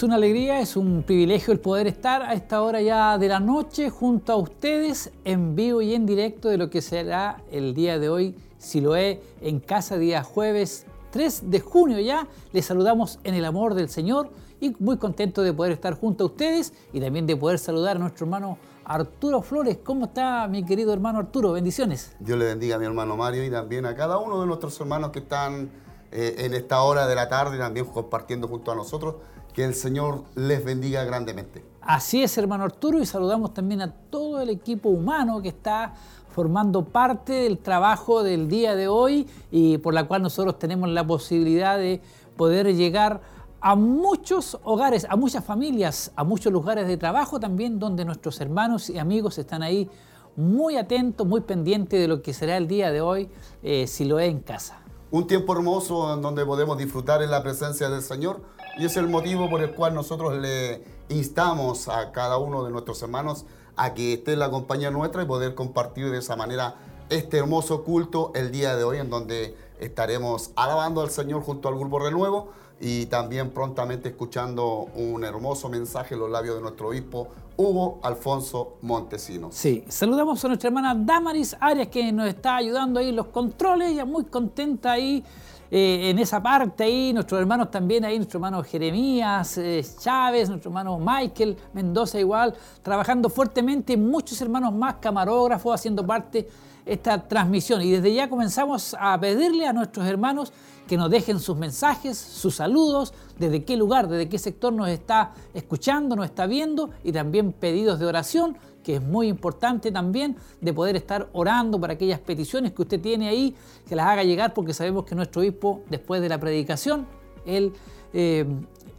Es una alegría, es un privilegio el poder estar a esta hora ya de la noche junto a ustedes en vivo y en directo de lo que será el día de hoy, si lo es, en casa día jueves 3 de junio ya. Les saludamos en el amor del Señor y muy contento de poder estar junto a ustedes y también de poder saludar a nuestro hermano Arturo Flores. ¿Cómo está mi querido hermano Arturo? Bendiciones. Dios le bendiga a mi hermano Mario y también a cada uno de nuestros hermanos que están eh, en esta hora de la tarde también compartiendo junto a nosotros que el Señor les bendiga grandemente. Así es, hermano Arturo, y saludamos también a todo el equipo humano que está formando parte del trabajo del día de hoy y por la cual nosotros tenemos la posibilidad de poder llegar a muchos hogares, a muchas familias, a muchos lugares de trabajo también donde nuestros hermanos y amigos están ahí muy atentos, muy pendientes de lo que será el día de hoy, eh, si lo es en casa. Un tiempo hermoso en donde podemos disfrutar en la presencia del Señor y es el motivo por el cual nosotros le instamos a cada uno de nuestros hermanos a que esté en la compañía nuestra y poder compartir de esa manera este hermoso culto el día de hoy en donde estaremos alabando al Señor junto al Grupo Renuevo y también prontamente escuchando un hermoso mensaje en los labios de nuestro obispo Hugo Alfonso Montesinos. Sí, saludamos a nuestra hermana Damaris Arias que nos está ayudando ahí en los controles, ella muy contenta ahí eh, en esa parte ahí, nuestros hermanos también ahí, nuestro hermano Jeremías eh, Chávez, nuestro hermano Michael Mendoza igual, trabajando fuertemente, muchos hermanos más camarógrafos haciendo parte de esta transmisión. Y desde ya comenzamos a pedirle a nuestros hermanos que nos dejen sus mensajes, sus saludos, desde qué lugar, desde qué sector nos está escuchando, nos está viendo y también pedidos de oración que es muy importante también de poder estar orando para aquellas peticiones que usted tiene ahí, que las haga llegar porque sabemos que nuestro obispo, después de la predicación, él eh,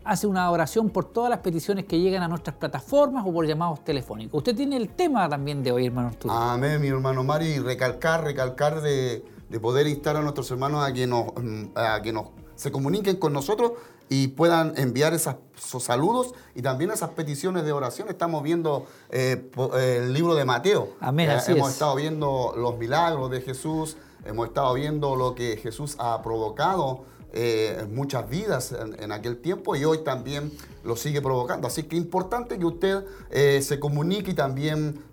hace una oración por todas las peticiones que llegan a nuestras plataformas o por llamados telefónicos. Usted tiene el tema también de hoy, hermano Arturo. Amén, mi hermano Mario, y recalcar, recalcar de, poder instar a nuestros hermanos a que nos, a que nos se comuniquen con nosotros y puedan enviar esos saludos y también esas peticiones de oración. Estamos viendo eh, el libro de Mateo. Amén, eh, hemos estado viendo los milagros de Jesús, hemos estado viendo lo que Jesús ha provocado eh, en muchas vidas en, aquel tiempo y hoy también lo sigue provocando. Así que es importante que usted se comunique y también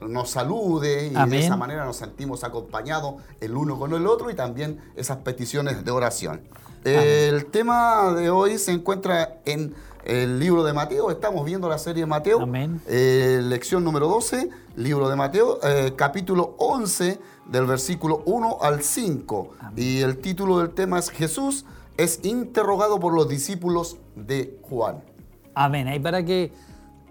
nos salude y de esa manera nos sentimos acompañados el uno con el otro y también esas peticiones de oración. El tema de hoy se encuentra en el libro de Mateo. Estamos viendo la serie de Mateo. Amén. Eh, lección número 12, libro de Mateo, eh, capítulo 11, del versículo 1 al 5. Y el título del tema es Jesús es interrogado por los discípulos de Juan. Amén. Ahí para que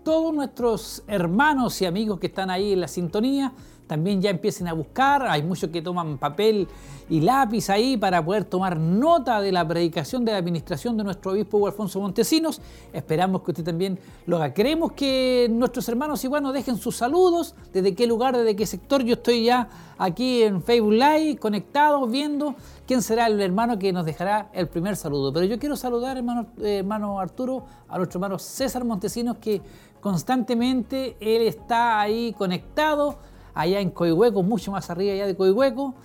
todos nuestros hermanos y amigos que están ahí en la sintonía también ya empiecen a buscar. Hay muchos que toman papel y lápiz ahí para poder tomar nota de la predicación de la administración de nuestro obispo Alfonso Montesinos. Esperamos que usted también lo haga. Queremos que nuestros hermanos igual nos dejen sus saludos, desde qué lugar, desde qué sector. Yo estoy ya aquí en Facebook Live, conectado, viendo quién será el hermano que nos dejará el primer saludo. Pero yo quiero saludar, hermano, hermano Arturo, a nuestro hermano César Montesinos, que constantemente él está ahí conectado allá en Coihueco, mucho más arriba allá de Coihueco.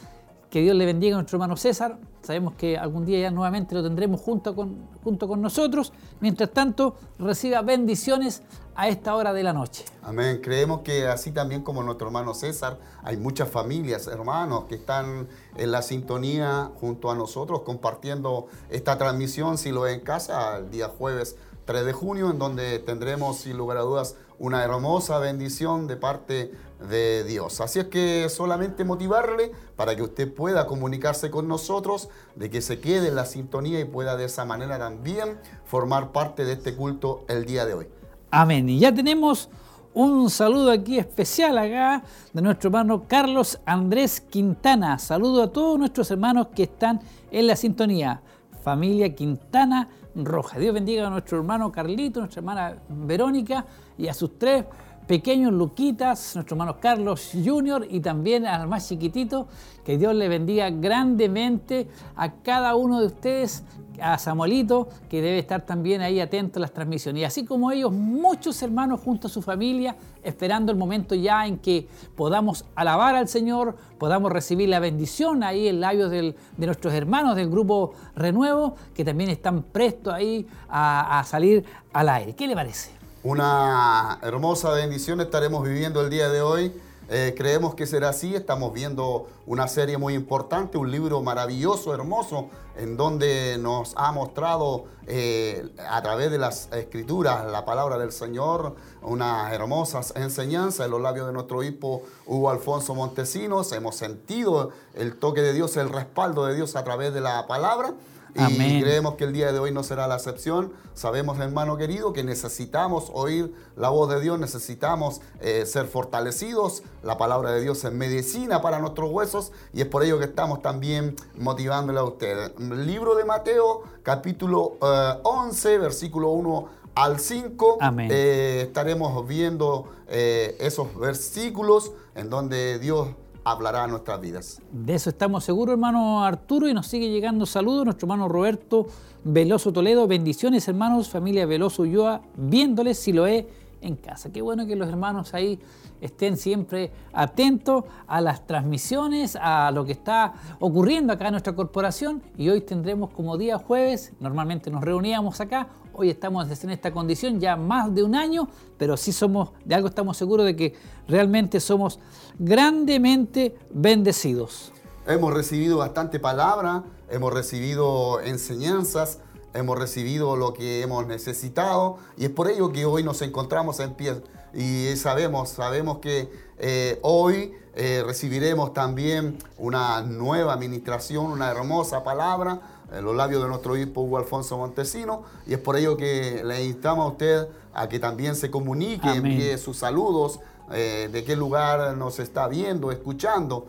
Que Dios le bendiga a nuestro hermano César. Sabemos que algún día ya nuevamente lo tendremos junto con, junto con nosotros. Mientras tanto, reciba bendiciones a esta hora de la noche. Amén. Creemos que así también como nuestro hermano César, hay muchas familias, hermanos, que están en la sintonía junto a nosotros compartiendo esta transmisión, si lo es en casa, el día jueves 3 de junio, en donde tendremos, sin lugar a dudas, una hermosa bendición de parte de Dios. Así es que solamente motivarle para que usted pueda comunicarse con nosotros, de que se quede en la sintonía y pueda de esa manera también formar parte de este culto el día de hoy. Amén. Y ya tenemos un saludo aquí especial acá de nuestro hermano Carlos Andrés Quintana. Saludo a todos nuestros hermanos que están en la sintonía. Familia Quintana Roja. Dios bendiga a nuestro hermano Carlito, nuestra hermana Verónica y a sus tres pequeños Luquitas, nuestro hermano Carlos Junior y también al más chiquitito. Que Dios le bendiga grandemente a cada uno de ustedes, a Samuelito, que debe estar también ahí atento a las transmisiones. Y así como ellos, muchos hermanos junto a su familia, esperando el momento ya en que podamos alabar al Señor, podamos recibir la bendición ahí en labios de nuestros hermanos del grupo Renuevo, que también están prestos ahí a, a salir al aire. ¿Qué le parece? Una hermosa bendición estaremos viviendo el día de hoy. Eh, creemos que será así. Estamos viendo una serie muy importante, un libro maravilloso, hermoso, en donde nos ha mostrado eh, a través de las escrituras la palabra del Señor, unas hermosas enseñanzas en los labios de nuestro obispo Hugo Alfonso Montesinos. Hemos sentido el toque de Dios, el respaldo de Dios a través de la palabra. Y creemos que el día de hoy no será la excepción. Sabemos, hermano querido, que necesitamos oír la voz de Dios, necesitamos eh, ser fortalecidos. La palabra de Dios es medicina para nuestros huesos y es por ello que estamos también motivándole a ustedes. libro de Mateo, capítulo 11, eh, versículo 1 al 5. Eh, estaremos viendo esos versículos en donde Dios hablará a nuestras vidas. De eso estamos seguros, hermano Arturo, y nos sigue llegando saludos nuestro hermano Roberto Veloso Toledo. Bendiciones, hermanos, familia Veloso Ulloa, viéndoles si lo es en casa. Qué bueno que los hermanos ahí estén siempre atentos a las transmisiones, a lo que está ocurriendo acá en nuestra corporación. Y hoy tendremos como día jueves, normalmente nos reuníamos acá, hoy estamos en esta condición ya más de un año, pero sí somos, de algo estamos seguros de que realmente somos grandemente bendecidos. Hemos recibido bastante palabra, hemos recibido enseñanzas, hemos recibido lo que hemos necesitado y es por ello que hoy nos encontramos en pie y sabemos, sabemos que eh, hoy eh, recibiremos también una nueva administración, una hermosa palabra en los labios de nuestro obispo Hugo Alfonso Montesino y es por ello que le invitamos a usted a que también se comunique, envíe sus saludos, eh, de qué lugar nos está viendo, escuchando,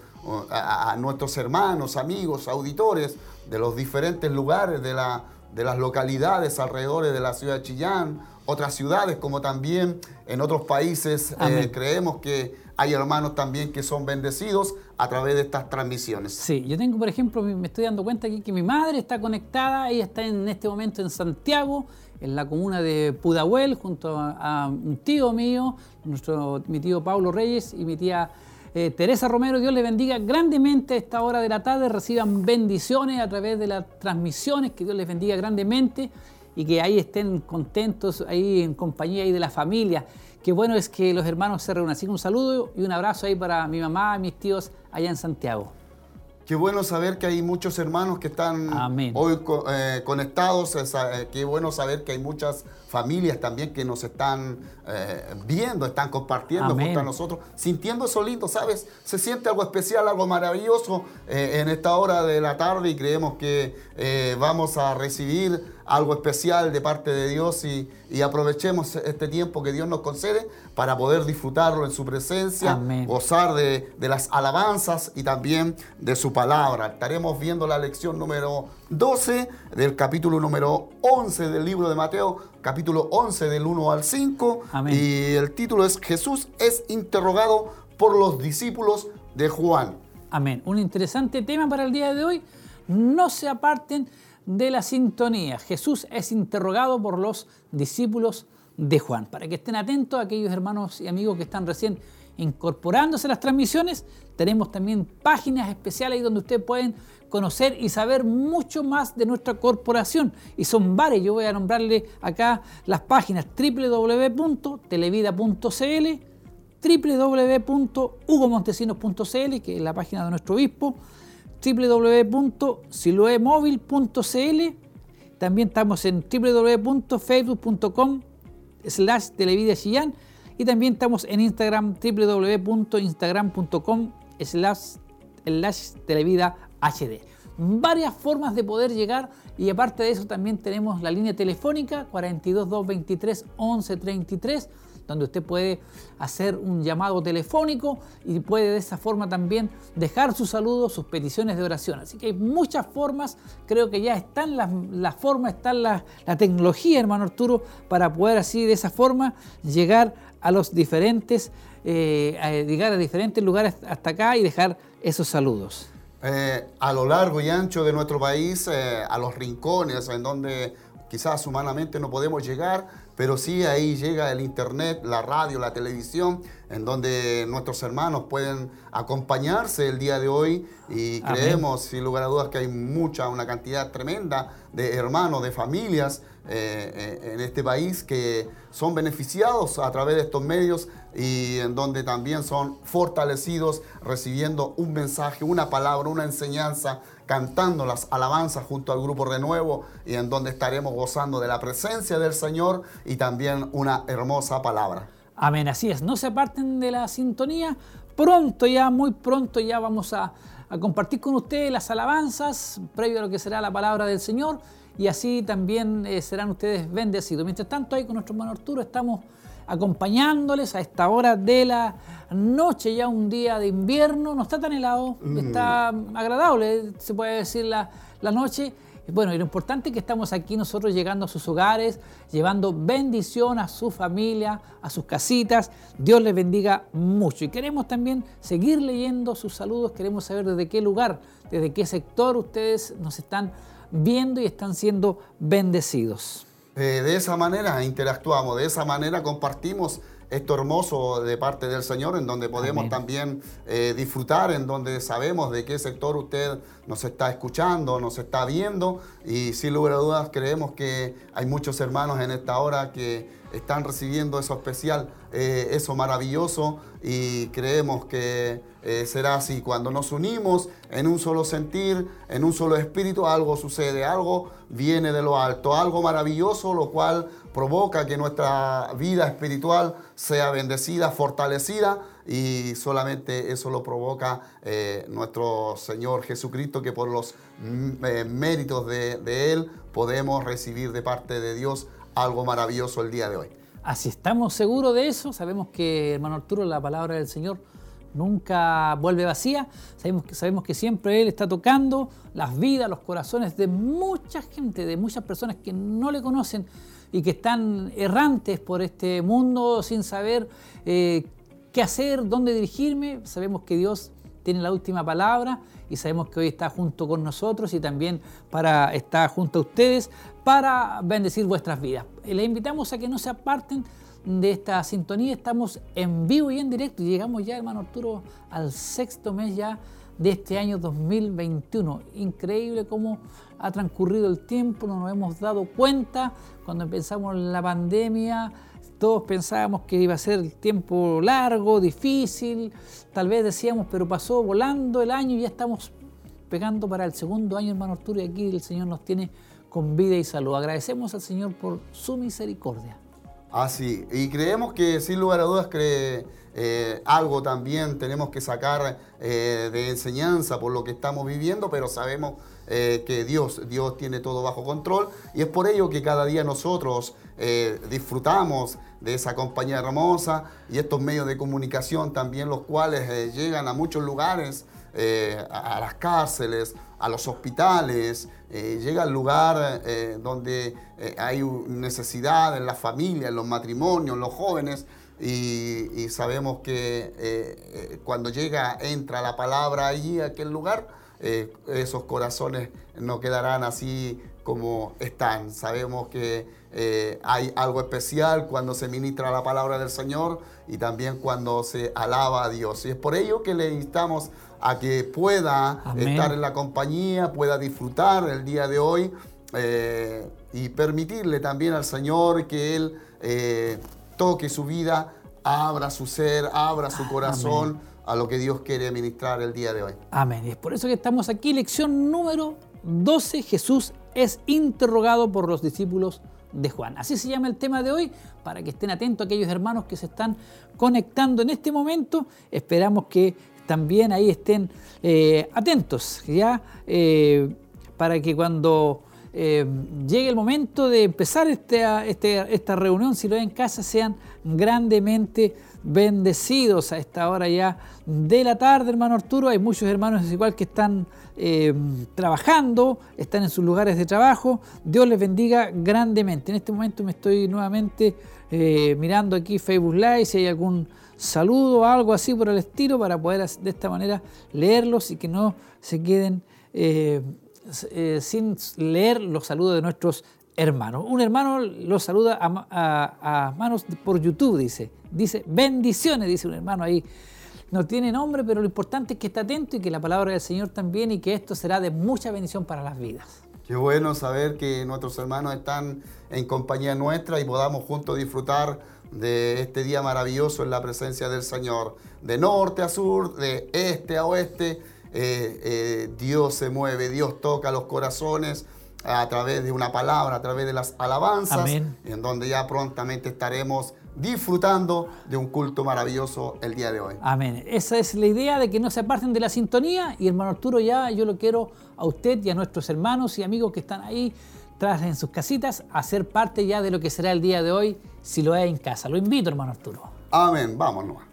a, nuestros hermanos, amigos, auditores de los diferentes lugares de, la, de las localidades alrededor de la ciudad de Chillán, otras ciudades como también en otros países. Eh, creemos que hay hermanos también que son bendecidos a través de estas transmisiones. Sí, yo tengo, por ejemplo, me estoy dando cuenta aquí que mi madre está conectada, ella está en este momento en Santiago, en la comuna de Pudahuel, junto a, un tío mío, nuestro, mi tío Pablo Reyes y mi tía eh, Teresa Romero. Dios le bendiga grandemente a esta hora de la tarde, reciban bendiciones a través de las transmisiones, que Dios les bendiga grandemente y que ahí estén contentos, ahí en compañía ahí de la familia. Qué bueno es que los hermanos se reúnan. Así que un saludo y un abrazo ahí para mi mamá y mis tíos allá en Santiago. Qué bueno saber que hay muchos hermanos que están hoy eh, conectados. Eh, qué bueno saber que hay muchas familias también que nos están eh, viendo, están compartiendo junto a nosotros, sintiendo eso lindo, ¿sabes? Se siente algo especial, algo maravilloso en esta hora de la tarde y creemos que vamos a recibir algo especial de parte de Dios y, aprovechemos este tiempo que Dios nos concede para poder disfrutarlo en su presencia, gozar de, las alabanzas y también de su palabra. Estaremos viendo la lección número 12 del capítulo número 11 del libro de Mateo, capítulo 11 del 1 al 5. Y el título es Jesús es interrogado por los discípulos de Juan. Amén. Un interesante tema para el día de hoy. No se aparten de la sintonía. Jesús es interrogado por los discípulos de Juan. Para que estén atentos a aquellos hermanos y amigos que están recién incorporándose a las transmisiones, tenemos también páginas especiales donde ustedes pueden conocer y saber mucho más de nuestra corporación. Y son varias, yo voy a nombrarle acá las páginas www.televida.cl, www.hugomontesinos.cl, que es la página de nuestro obispo, www.siloemóvil.cl. También estamos en www.facebook.com slash televida y también estamos en Instagram www.instagram.com slash televida HD. Varias formas de poder llegar y aparte de eso también tenemos la línea telefónica 42223 1133 donde usted puede hacer un llamado telefónico y puede de esa forma también dejar sus saludos, sus peticiones de oración. Así que hay muchas formas, creo que ya están las, las formas, está la, la tecnología, hermano Arturo, para poder así de esa forma llegar a los diferentes, eh, llegar a diferentes lugares hasta acá y dejar esos saludos. Eh, a lo largo y ancho de nuestro país, eh, a los rincones en donde quizás humanamente no podemos llegar, pero sí ahí llega el internet, la radio, la televisión, en donde nuestros hermanos pueden acompañarse el día de hoy. Y creemos, sin lugar a dudas, que hay mucha, una cantidad tremenda de hermanos, de familias eh, eh, en este país que son beneficiados a través de estos medios y en donde también son fortalecidos recibiendo un mensaje, una palabra, una enseñanza cantando las alabanzas junto al grupo Renuevo y en donde estaremos gozando de la presencia del Señor y también una hermosa palabra. Amén, así es. No se aparten de la sintonía. Pronto ya, muy pronto ya vamos a, compartir con ustedes las alabanzas previo a lo que será la palabra del Señor y así también eh, serán ustedes bendecidos. Mientras tanto, ahí con nuestro hermano Arturo estamos acompañándoles a esta hora de la noche, ya un día de invierno, no está tan helado, mm. está agradable, se puede decir la, la noche. Bueno, y lo importante es que estamos aquí nosotros llegando a sus hogares, llevando bendición a su familia, a sus casitas. Dios les bendiga mucho. Y queremos también seguir leyendo sus saludos, queremos saber desde qué lugar, desde qué sector ustedes nos están viendo y están siendo bendecidos. Eh, de esa manera interactuamos, de esa manera compartimos esto hermoso de parte del Señor, en donde podemos también eh, disfrutar, en donde sabemos de qué sector usted nos está escuchando, nos está viendo, y sin lugar a dudas creemos que hay muchos hermanos en esta hora que están recibiendo eso especial, eh, eso maravilloso, y creemos que eh, será así. Cuando nos unimos en un solo sentir, en un solo espíritu, algo sucede, algo viene de lo alto, algo maravilloso, lo cual provoca que nuestra vida espiritual sea bendecida, fortalecida y solamente eso lo provoca eh, nuestro Señor Jesucristo, que por los mm, méritos de Él podemos recibir de parte de Dios algo maravilloso el día de hoy. Así estamos seguros de eso, sabemos que, hermano Arturo, la palabra del Señor nunca vuelve vacía. Sabemos que, sabemos que siempre Él está tocando las vidas, los corazones de mucha gente, de muchas personas que no le conocen y que están errantes por este mundo sin saber eh, qué hacer, dónde dirigirme. Sabemos que Dios tiene la última palabra y sabemos que hoy está junto con nosotros y también para estar junto a ustedes para bendecir vuestras vidas. Les invitamos a que no se aparten de esta sintonía. Estamos en vivo y en directo llegamos ya, hermano Arturo, al sexto mes ya de este año 2021. Increíble cómo ha transcurrido el tiempo, no nos hemos dado cuenta cuando empezamos la pandemia. Todos pensábamos que iba a ser tiempo largo, difícil, tal vez decíamos, pero pasó volando el año y ya estamos pegando para el segundo año, hermano Arturo, y aquí el Señor nos tiene con vida y salud. Agradecemos al Señor por su misericordia. Así, y creemos que sin lugar a dudas que eh, algo también tenemos que sacar eh, de enseñanza por lo que estamos viviendo, pero sabemos eh, que Dios, Dios tiene todo bajo control y es por ello que cada día nosotros disfrutamos de esa compañía hermosa y estos medios de comunicación también los cuales llegan a muchos lugares, a, las cárceles, a los hospitales, eh, llega al lugar eh, donde eh, hay necesidad en la familia, en los matrimonios, en los jóvenes, y, sabemos que cuando llega, entra la palabra allí, a aquel lugar, esos corazones no quedarán así como están. Sabemos que hay algo especial cuando se ministra la palabra del Señor y también cuando se alaba a Dios. Y es por ello que le instamos a que pueda estar en la compañía, pueda disfrutar el día de hoy eh, y permitirle también al Señor que Él eh, toque su vida, abra su ser, abra su corazón a lo que Dios quiere ministrar el día de hoy. Amén. Y es por eso que estamos aquí, lección número 12, Jesús es interrogado por los discípulos de Juan. Así se llama el tema de hoy, para que estén atentos aquellos hermanos que se están conectando en este momento. Esperamos que también ahí estén eh, atentos, ¿ya? Eh, para que cuando eh, llegue el momento de empezar este, este, esta reunión, si lo ven en casa, sean grandemente bendecidos a esta hora ya de la tarde, hermano Arturo. Hay muchos hermanos igual que están eh, trabajando, están en sus lugares de trabajo. Dios les bendiga grandemente. En este momento me estoy nuevamente mirando aquí Facebook Live, si hay algún saludo algo así por el estilo, para poder de esta manera leerlos y que no se queden eh, sin leer los saludos de nuestros hermanos. Un hermano los saluda a, a manos por YouTube, dice. Dice, bendiciones, dice un hermano ahí no tiene nombre, pero lo importante es que esté atento y que la palabra del Señor también y que esto será de mucha bendición para las vidas. Qué bueno saber que nuestros hermanos están en compañía nuestra y podamos juntos disfrutar de este día maravilloso en la presencia del Señor. De norte a sur, de este a oeste, eh, eh, Dios se mueve, Dios toca los corazones a través de una palabra, a través de las alabanzas, en donde ya prontamente estaremos disfrutando de un culto maravilloso el día de hoy. Amén. Esa es la idea de que no se aparten de la sintonía y hermano Arturo ya yo lo quiero a usted y a nuestros hermanos y amigos que están ahí tras en sus casitas a ser parte ya de lo que será el día de hoy si lo es en casa. Lo invito hermano Arturo. Amén. Vámonos.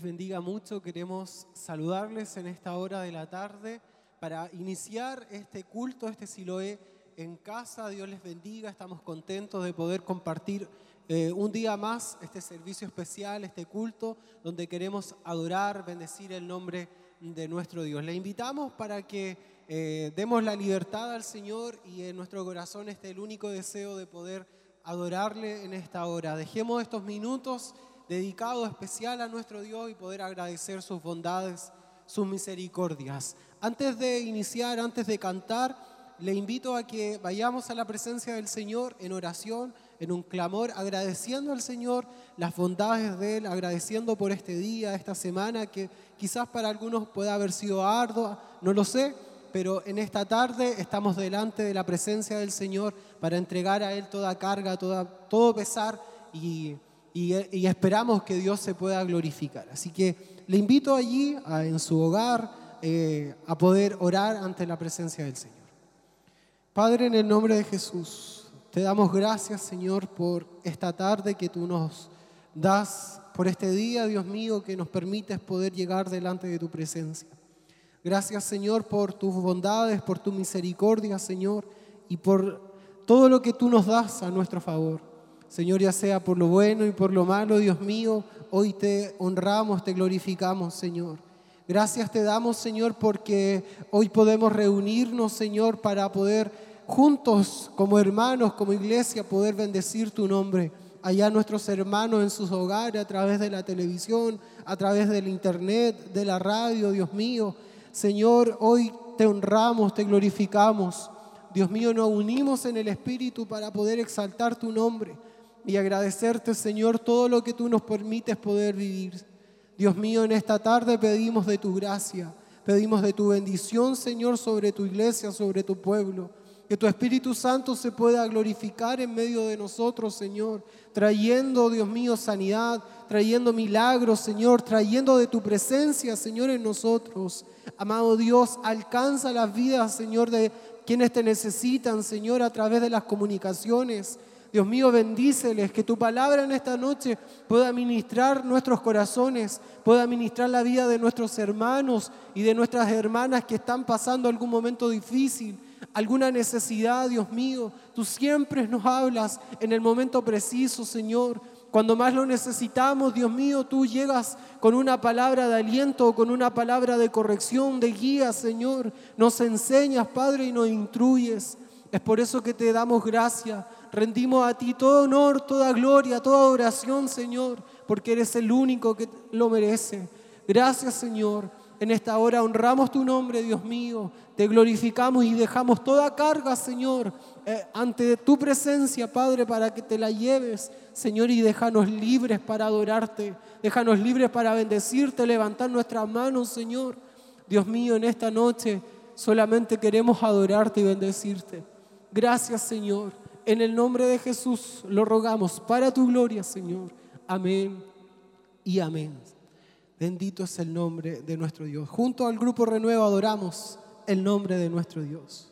Bendiga mucho. Queremos saludarles en esta hora de la tarde para iniciar este culto, este Siloé en casa. Dios les bendiga. Estamos contentos de poder compartir eh, un día más este servicio especial, este culto, donde queremos adorar, bendecir el nombre de nuestro Dios. Le invitamos para que eh, demos la libertad al Señor y en nuestro corazón esté el único deseo de poder adorarle en esta hora. Dejemos estos minutos dedicado especial a nuestro Dios y poder agradecer sus bondades, sus misericordias. Antes de iniciar, antes de cantar, le invito a que vayamos a la presencia del Señor en oración, en un clamor, agradeciendo al Señor las bondades de Él, agradeciendo por este día, esta semana, que quizás para algunos pueda haber sido ardua, no lo sé, pero en esta tarde estamos delante de la presencia del Señor para entregar a Él toda carga, toda, todo pesar y y, esperamos que Dios se pueda glorificar. Así que le invito allí, en su hogar, eh, a poder orar ante la presencia del Señor. Padre, en el nombre de Jesús, te damos gracias, Señor, por esta tarde que tú nos das, por este día, Dios mío, que nos permites poder llegar delante de tu presencia. Gracias, Señor, por tus bondades, por tu misericordia, Señor, y por todo lo que tú nos das a nuestro favor. Señor, ya sea por lo bueno y por lo malo, Dios mío, hoy te honramos, te glorificamos, Señor. Gracias te damos, Señor, porque hoy podemos reunirnos, Señor, para poder juntos, como hermanos, como iglesia, poder bendecir tu nombre. Allá nuestros hermanos en sus hogares, a través de la televisión, a través del internet, de la radio, Dios mío. Señor, hoy te honramos, te glorificamos. Dios mío, nos unimos en el Espíritu para poder exaltar tu nombre y agradecerte, Señor, todo lo que tú nos permites poder vivir. Dios mío, en esta tarde pedimos de tu gracia, pedimos de tu bendición, Señor, sobre tu iglesia, sobre tu pueblo. Que tu Espíritu Santo se pueda glorificar en medio de nosotros, Señor, trayendo, Dios mío, sanidad, trayendo milagros, Señor, trayendo de tu presencia, Señor, en nosotros. Amado Dios, alcanza las vidas, Señor, de quienes te necesitan, Señor, a través de las comunicaciones. Dios mío, bendíceles, que tu palabra en esta noche pueda ministrar nuestros corazones, pueda ministrar la vida de nuestros hermanos y de nuestras hermanas que están pasando algún momento difícil, alguna necesidad, Dios mío. Tú siempre nos hablas en el momento preciso, Señor. Cuando más lo necesitamos, Dios mío, tú llegas con una palabra de aliento, con una palabra de corrección, de guía, Señor. Nos enseñas, Padre, y nos instruyes. Es por eso que te damos gracias rendimos a ti todo honor, toda gloria, toda oración, Señor, porque eres el único que lo merece. Gracias, Señor. En esta hora honramos tu nombre, Dios mío. Te glorificamos y dejamos toda carga, Señor, eh, ante tu presencia, Padre, para que te la lleves, Señor, y déjanos libres para adorarte. Déjanos libres para bendecirte, levantar nuestras manos, Señor. Dios mío, en esta noche solamente queremos adorarte y bendecirte. Gracias, Señor. En el nombre de Jesús lo rogamos para tu gloria, Señor. Amén y amén. Bendito es el nombre de nuestro Dios. Junto al grupo Renuevo adoramos el nombre de nuestro Dios.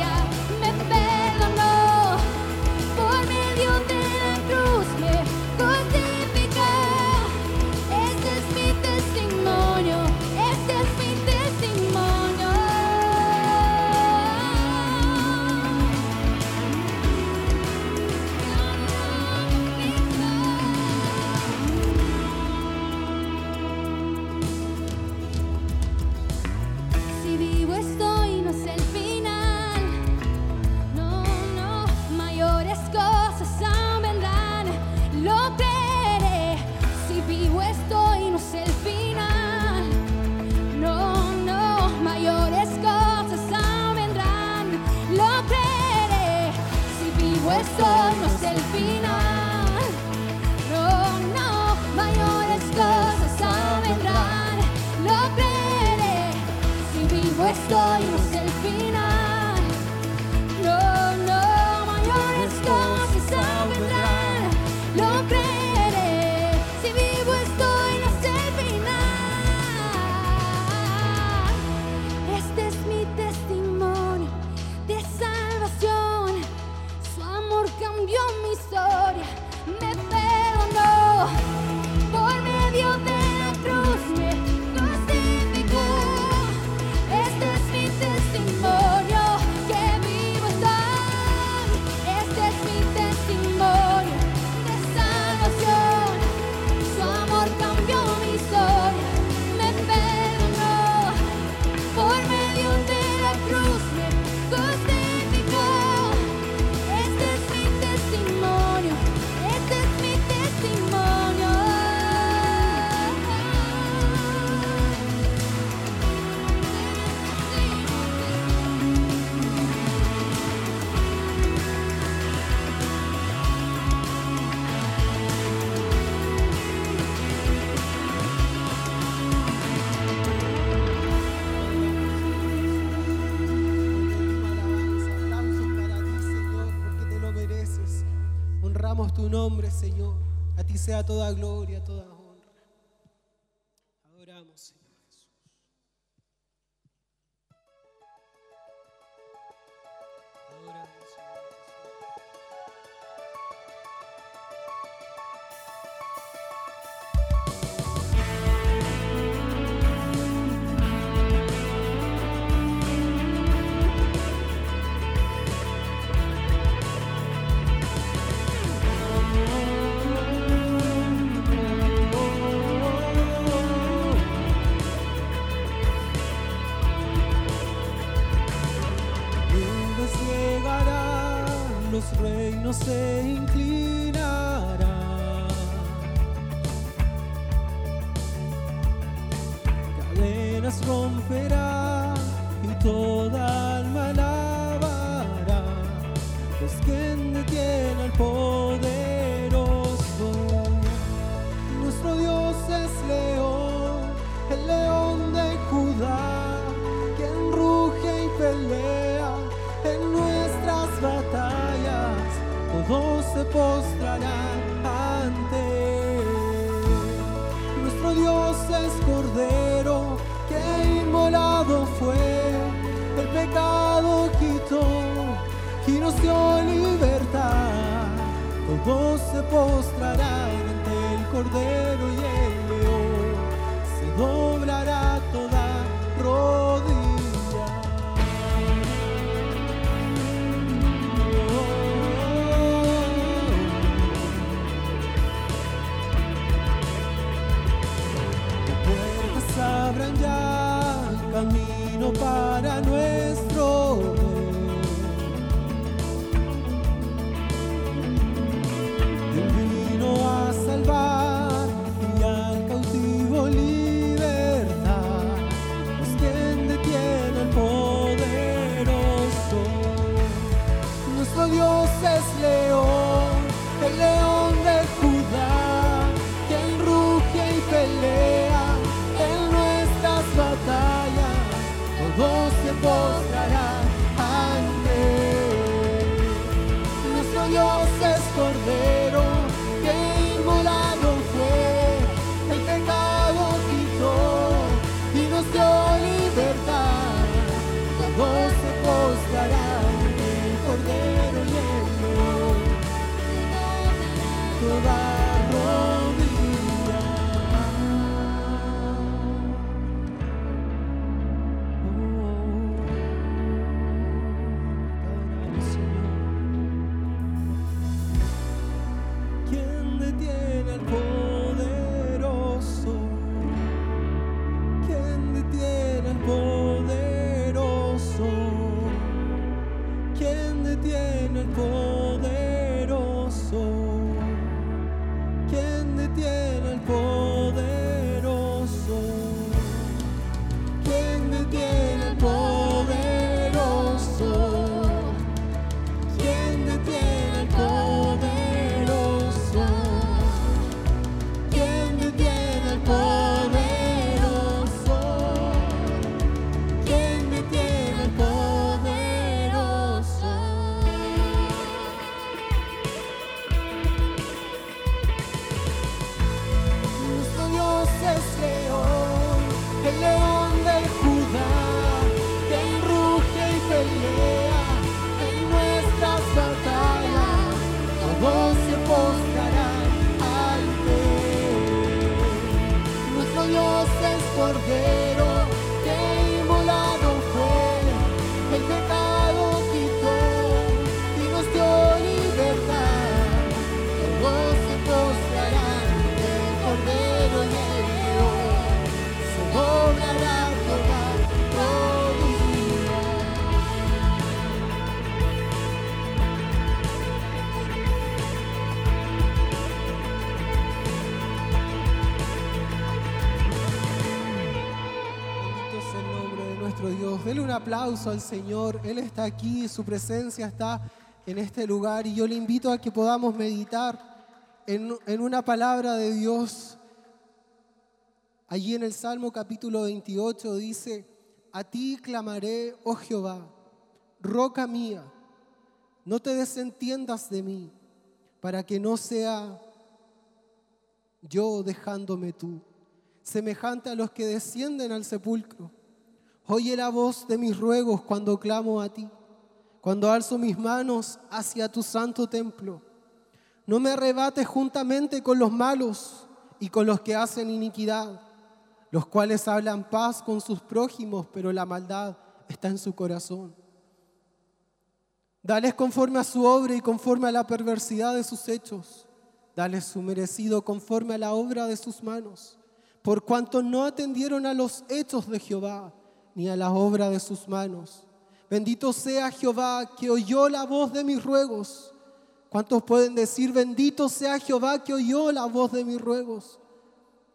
sea toda gloria, los reinos se inclinarán. Cadenas romperá y toda alma alabará, pues quien detiene al poderoso. Se postrarán ante. Nuestro Dios es Cordero, que inmolado fue, el pecado quitó y nos dio libertad. Todos se postrarán ante el Cordero y el León, se doblará Bye. Aplauso al Señor. Él está aquí, su presencia está en este lugar y yo le invito a que podamos meditar en, en una palabra de Dios. Allí en el Salmo capítulo 28 dice, a ti clamaré, oh Jehová, roca mía, no te desentiendas de mí, para que no sea yo dejándome tú, semejante a los que descienden al sepulcro. Oye la voz de mis ruegos cuando clamo a ti, cuando alzo mis manos hacia tu santo templo. No me arrebates juntamente con los malos y con los que hacen iniquidad, los cuales hablan paz con sus prójimos, pero la maldad está en su corazón. Dales conforme a su obra y conforme a la perversidad de sus hechos. Dales su merecido conforme a la obra de sus manos. Por cuanto no atendieron a los hechos de Jehová, ni a la obra de sus manos. Bendito sea Jehová que oyó la voz de mis ruegos. ¿Cuántos pueden decir, bendito sea Jehová que oyó la voz de mis ruegos?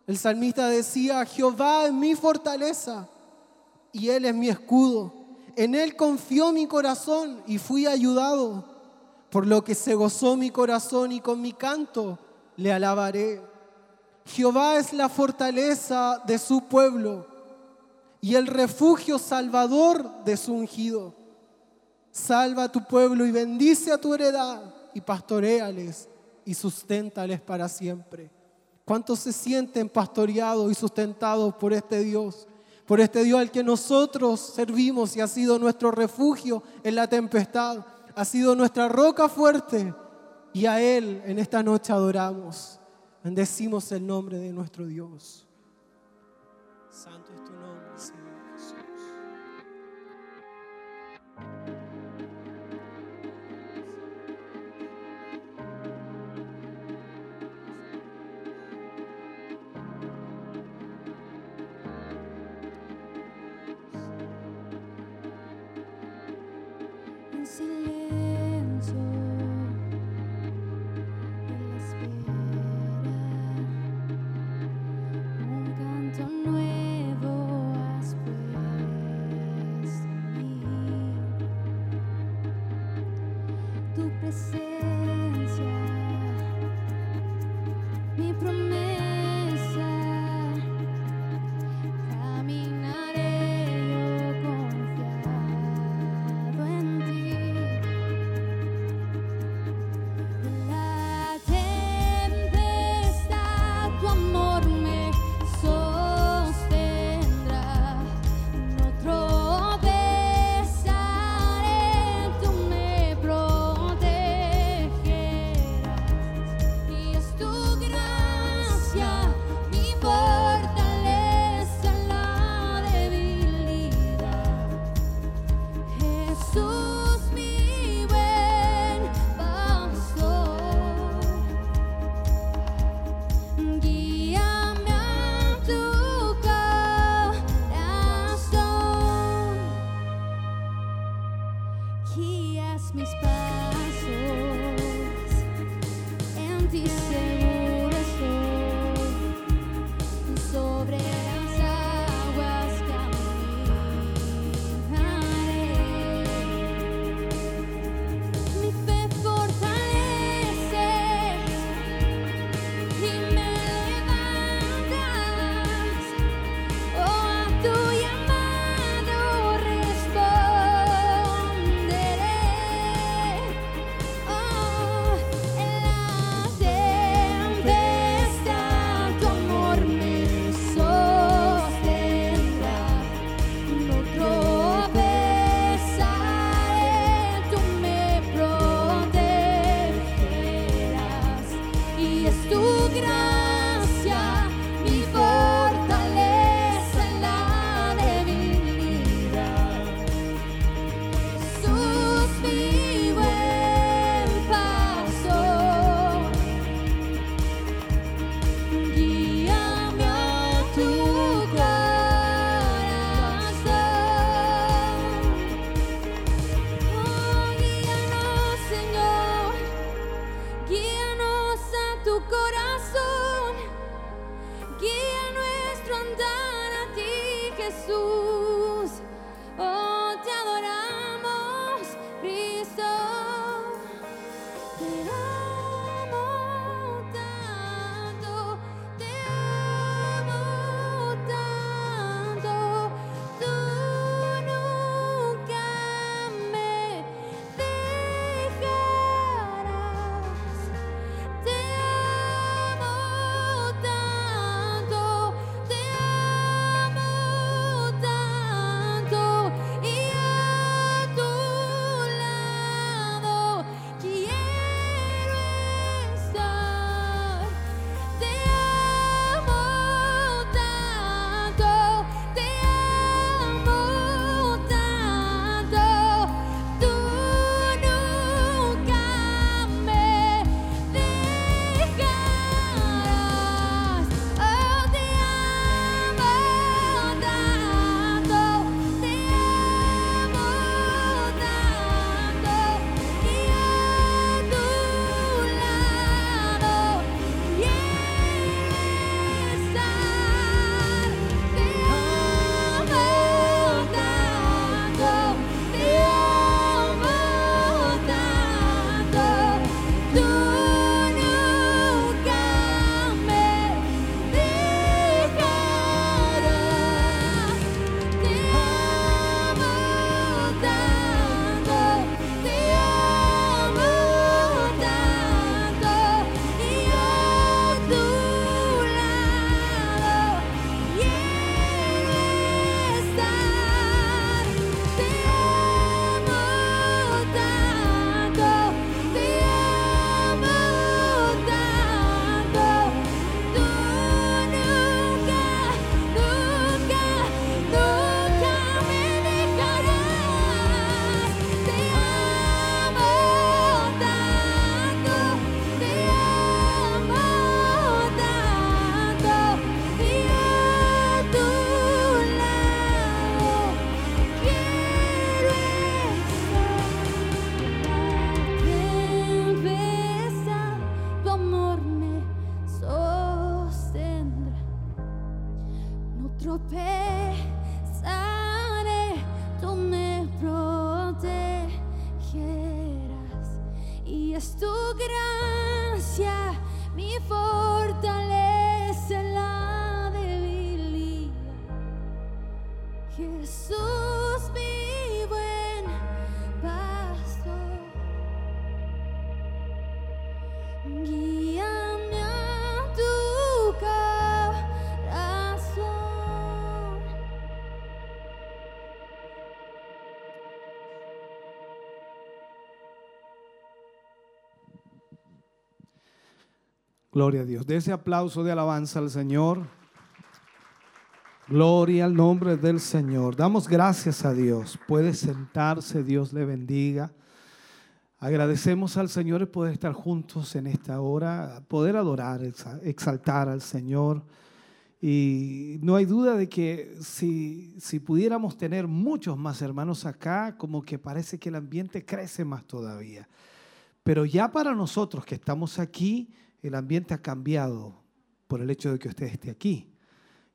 El salmista decía, Jehová es mi fortaleza y Él es mi escudo. En Él confió mi corazón y fui ayudado, por lo que se gozó mi corazón y con mi canto le alabaré. Jehová es la fortaleza de su pueblo y el refugio salvador de su ungido. Salva a tu pueblo y bendice a tu heredad y pastoreales y susténtales para siempre. ¿Cuántos se sienten pastoreados y sustentados por este Dios? Por este Dios al que nosotros servimos y ha sido nuestro refugio en la tempestad, ha sido nuestra roca fuerte y a Él en esta noche adoramos. Bendecimos el nombre de nuestro Dios. Gloria a Dios. De ese aplauso de alabanza al Señor. Gloria al nombre del Señor. Damos gracias a Dios. Puede sentarse, Dios le bendiga. Agradecemos al Señor el poder estar juntos en esta hora, poder adorar, exa- exaltar al Señor. Y no hay duda de que si, si pudiéramos tener muchos más hermanos acá, como que parece que el ambiente crece más todavía. Pero ya para nosotros que estamos aquí, el ambiente ha cambiado por el hecho de que usted esté aquí.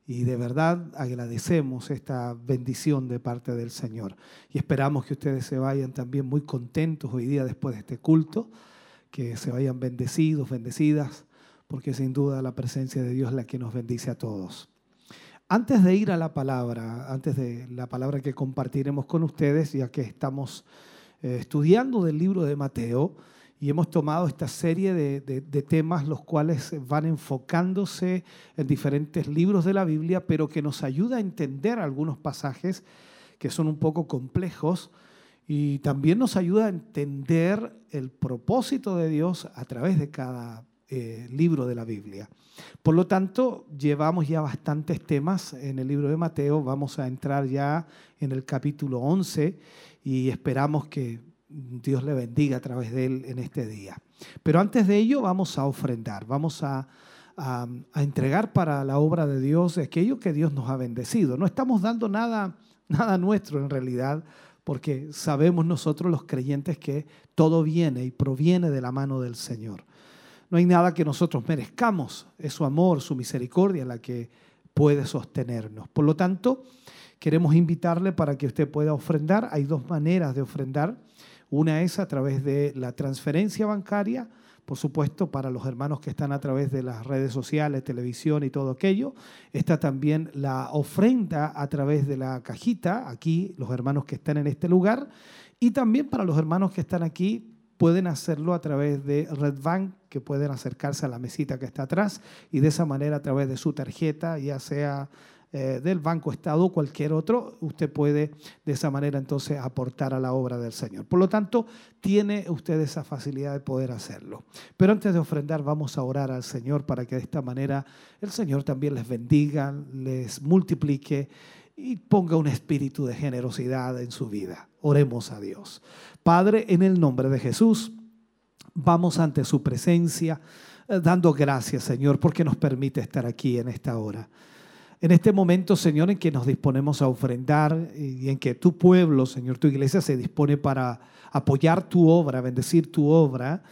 Y de verdad agradecemos esta bendición de parte del Señor. Y esperamos que ustedes se vayan también muy contentos hoy día después de este culto, que se vayan bendecidos, bendecidas, porque sin duda la presencia de Dios es la que nos bendice a todos. Antes de ir a la palabra, antes de la palabra que compartiremos con ustedes, ya que estamos eh, estudiando del libro de Mateo y hemos tomado esta serie de, de- temas los cuales van enfocándose en diferentes libros de la Biblia, pero que nos ayuda a entender algunos pasajes que son un poco complejos y también nos ayuda a entender el propósito de Dios a través de cada eh, libro de la Biblia. Por lo tanto, llevamos ya bastantes temas en el libro de Mateo. Vamos a entrar ya en el capítulo 11 y esperamos que Dios le bendiga a través de él en este día. Pero antes de ello vamos a ofrendar, vamos a, a- entregar para la obra de Dios aquello que Dios nos ha bendecido. No estamos dando nada, nada nuestro en realidad, porque sabemos nosotros los creyentes que todo viene y proviene de la mano del Señor. No hay nada que nosotros merezcamos, es su amor, su misericordia la que puede sostenernos. Por lo tanto, queremos invitarle para que usted pueda ofrendar. Hay dos maneras de ofrendar. Una es a través de la transferencia bancaria, por supuesto, para los hermanos que están a través de las redes sociales, televisión y todo aquello. Está también la ofrenda a través de la cajita, aquí los hermanos que están en este lugar. Y también para los hermanos que están aquí, pueden hacerlo a través de Red Bank, que pueden acercarse a la mesita que está atrás y de esa manera a través de su tarjeta, ya sea eh, del Banco Estado o cualquier otro, usted puede de esa manera entonces aportar a la obra del Señor. Por lo tanto, tiene usted esa facilidad de poder hacerlo. Pero antes de ofrendar, vamos a orar al Señor para que de esta manera el Señor también les bendiga, les multiplique y ponga un espíritu de generosidad en su vida. Oremos a Dios. Padre, en el nombre de Jesús, vamos ante su presencia, eh, dando gracias, Señor, porque nos permite estar aquí en esta hora. En este momento, Señor, en que nos disponemos a ofrendar y en que tu pueblo, Señor, tu iglesia se dispone para apoyar tu obra, bendecir tu obra,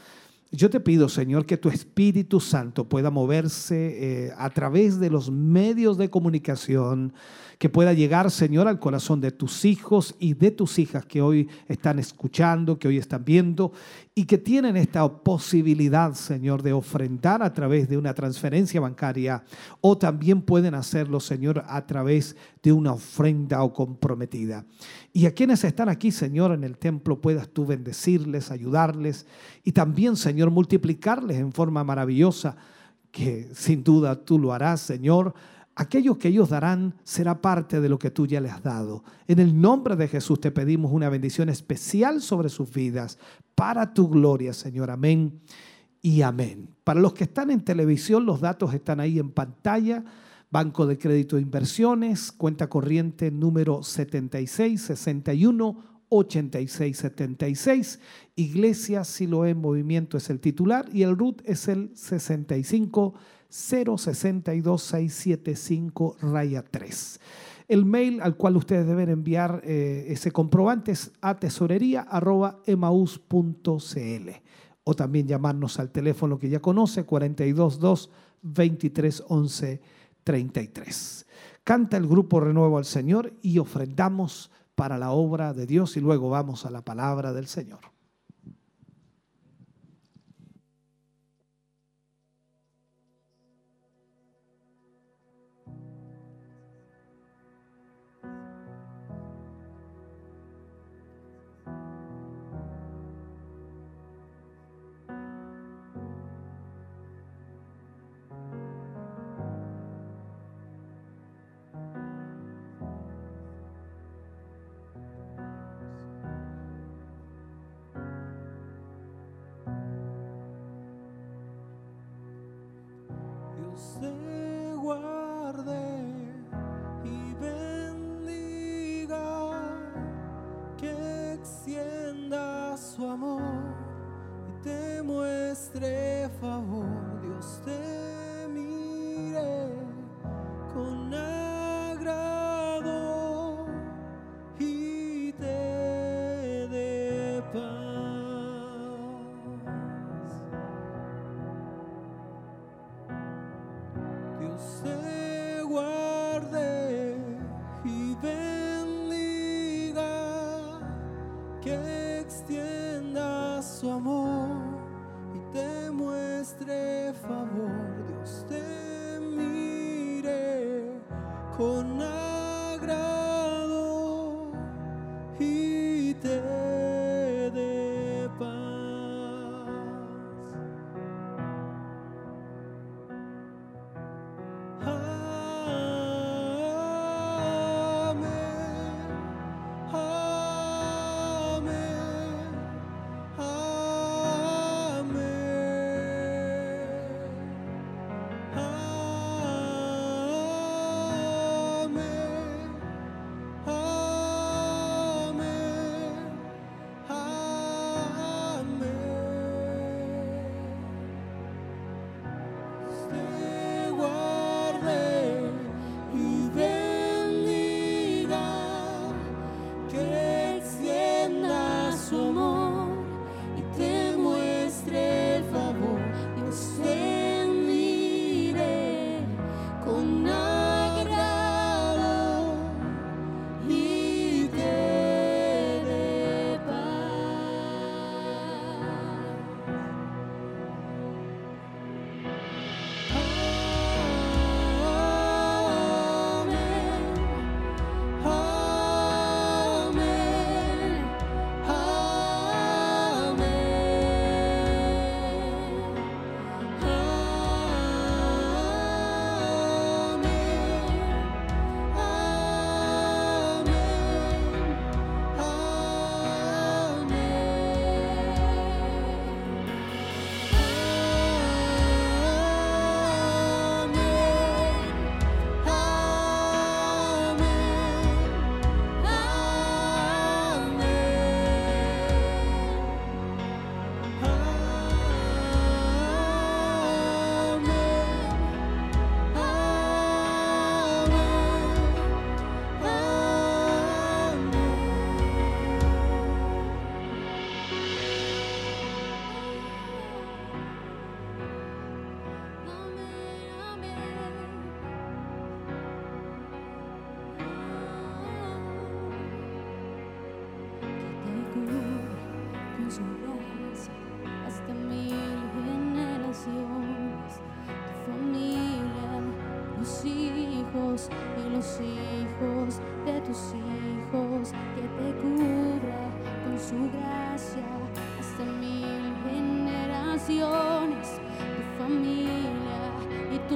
yo te pido, Señor, que tu Espíritu Santo pueda moverse eh, a través de los medios de comunicación, que pueda llegar, Señor, al corazón de tus hijos y de tus hijas que hoy están escuchando, que hoy están viendo y que tienen esta posibilidad, Señor, de ofrendar a través de una transferencia bancaria o también pueden hacerlo, Señor, a través de una ofrenda o comprometida. Y a quienes están aquí, Señor, en el templo, puedas tú bendecirles, ayudarles y también, Señor, multiplicarles en forma maravillosa, que sin duda tú lo harás, Señor. Aquello que ellos darán será parte de lo que tú ya les has dado. En el nombre de Jesús te pedimos una bendición especial sobre sus vidas, para tu gloria, Señor. Amén y amén. Para los que están en televisión, los datos están ahí en pantalla. Banco de Crédito e Inversiones, cuenta corriente número 7661 8676. Iglesia Siloé en Movimiento es el titular y el RUT es el 65 062 675 raya 3. El mail al cual ustedes deben enviar eh, ese comprobante es a tesorería arroba emaús.cl o también llamarnos al teléfono que ya conoce 422 2311 33. Canta el grupo Renuevo al Señor y ofrendamos para la obra de Dios y luego vamos a la palabra del Señor. trevas oh.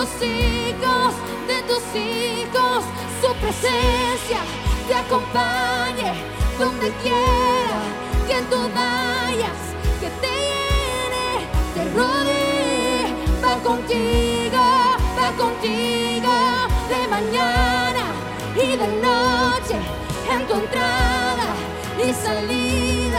Los hijos de tus hijos, su presencia te acompañe donde quiera que tú vayas, que te llene, te rodee, va contigo, va contigo de mañana y de noche, en tu entrada y salida,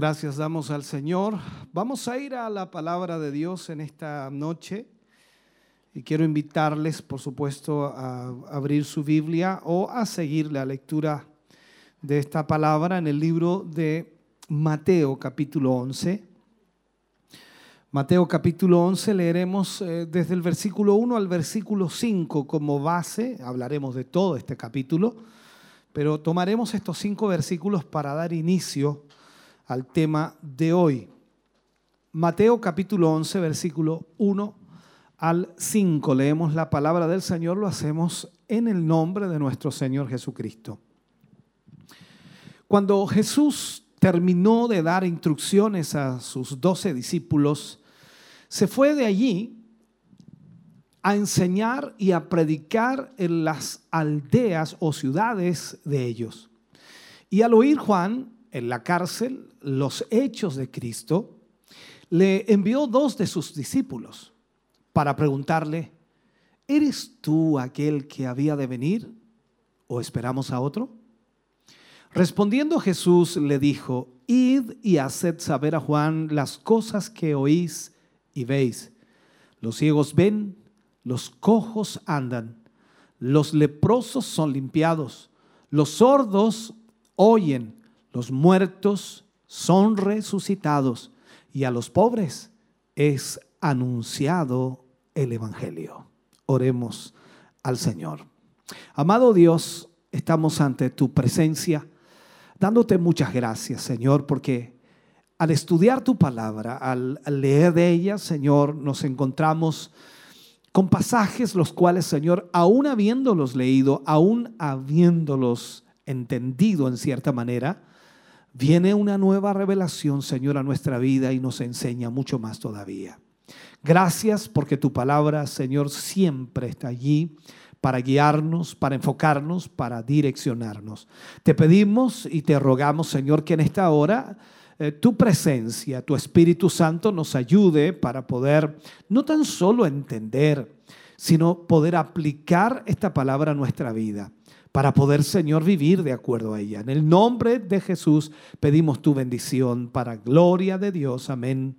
Gracias damos al Señor. Vamos a ir a la palabra de Dios en esta noche. Y quiero invitarles, por supuesto, a abrir su Biblia o a seguir la lectura de esta palabra en el libro de Mateo capítulo 11. Mateo capítulo 11 leeremos eh, desde el versículo 1 al versículo 5 como base, hablaremos de todo este capítulo, pero tomaremos estos cinco versículos para dar inicio al tema de hoy. Mateo capítulo 11, versículo 1 al 5. Leemos la palabra del Señor, lo hacemos en el nombre de nuestro Señor Jesucristo. Cuando Jesús terminó de dar instrucciones a sus doce discípulos, se fue de allí a enseñar y a predicar en las aldeas o ciudades de ellos. Y al oír Juan en la cárcel los hechos de Cristo, le envió dos de sus discípulos para preguntarle, ¿eres tú aquel que había de venir o esperamos a otro? Respondiendo Jesús le dijo, id y haced saber a Juan las cosas que oís y veis. Los ciegos ven, los cojos andan, los leprosos son limpiados, los sordos oyen, los muertos son resucitados y a los pobres es anunciado el Evangelio. Oremos al Señor. Amado Dios, estamos ante tu presencia dándote muchas gracias, Señor, porque al estudiar tu palabra, al, leer de ella, Señor, nos encontramos con pasajes los cuales, Señor, aún habiéndolos leído, aún habiéndolos entendido en cierta manera, viene una nueva revelación, Señor, a nuestra vida y nos enseña mucho más todavía. Gracias porque tu palabra, Señor, siempre está allí para guiarnos, para enfocarnos, para direccionarnos. Te pedimos y te rogamos, Señor, que en esta hora eh, tu presencia, tu Espíritu Santo nos ayude para poder no tan solo entender, sino poder aplicar esta palabra a nuestra vida, para poder, Señor, vivir de acuerdo a ella. En el nombre de Jesús pedimos tu bendición para gloria de Dios. Amén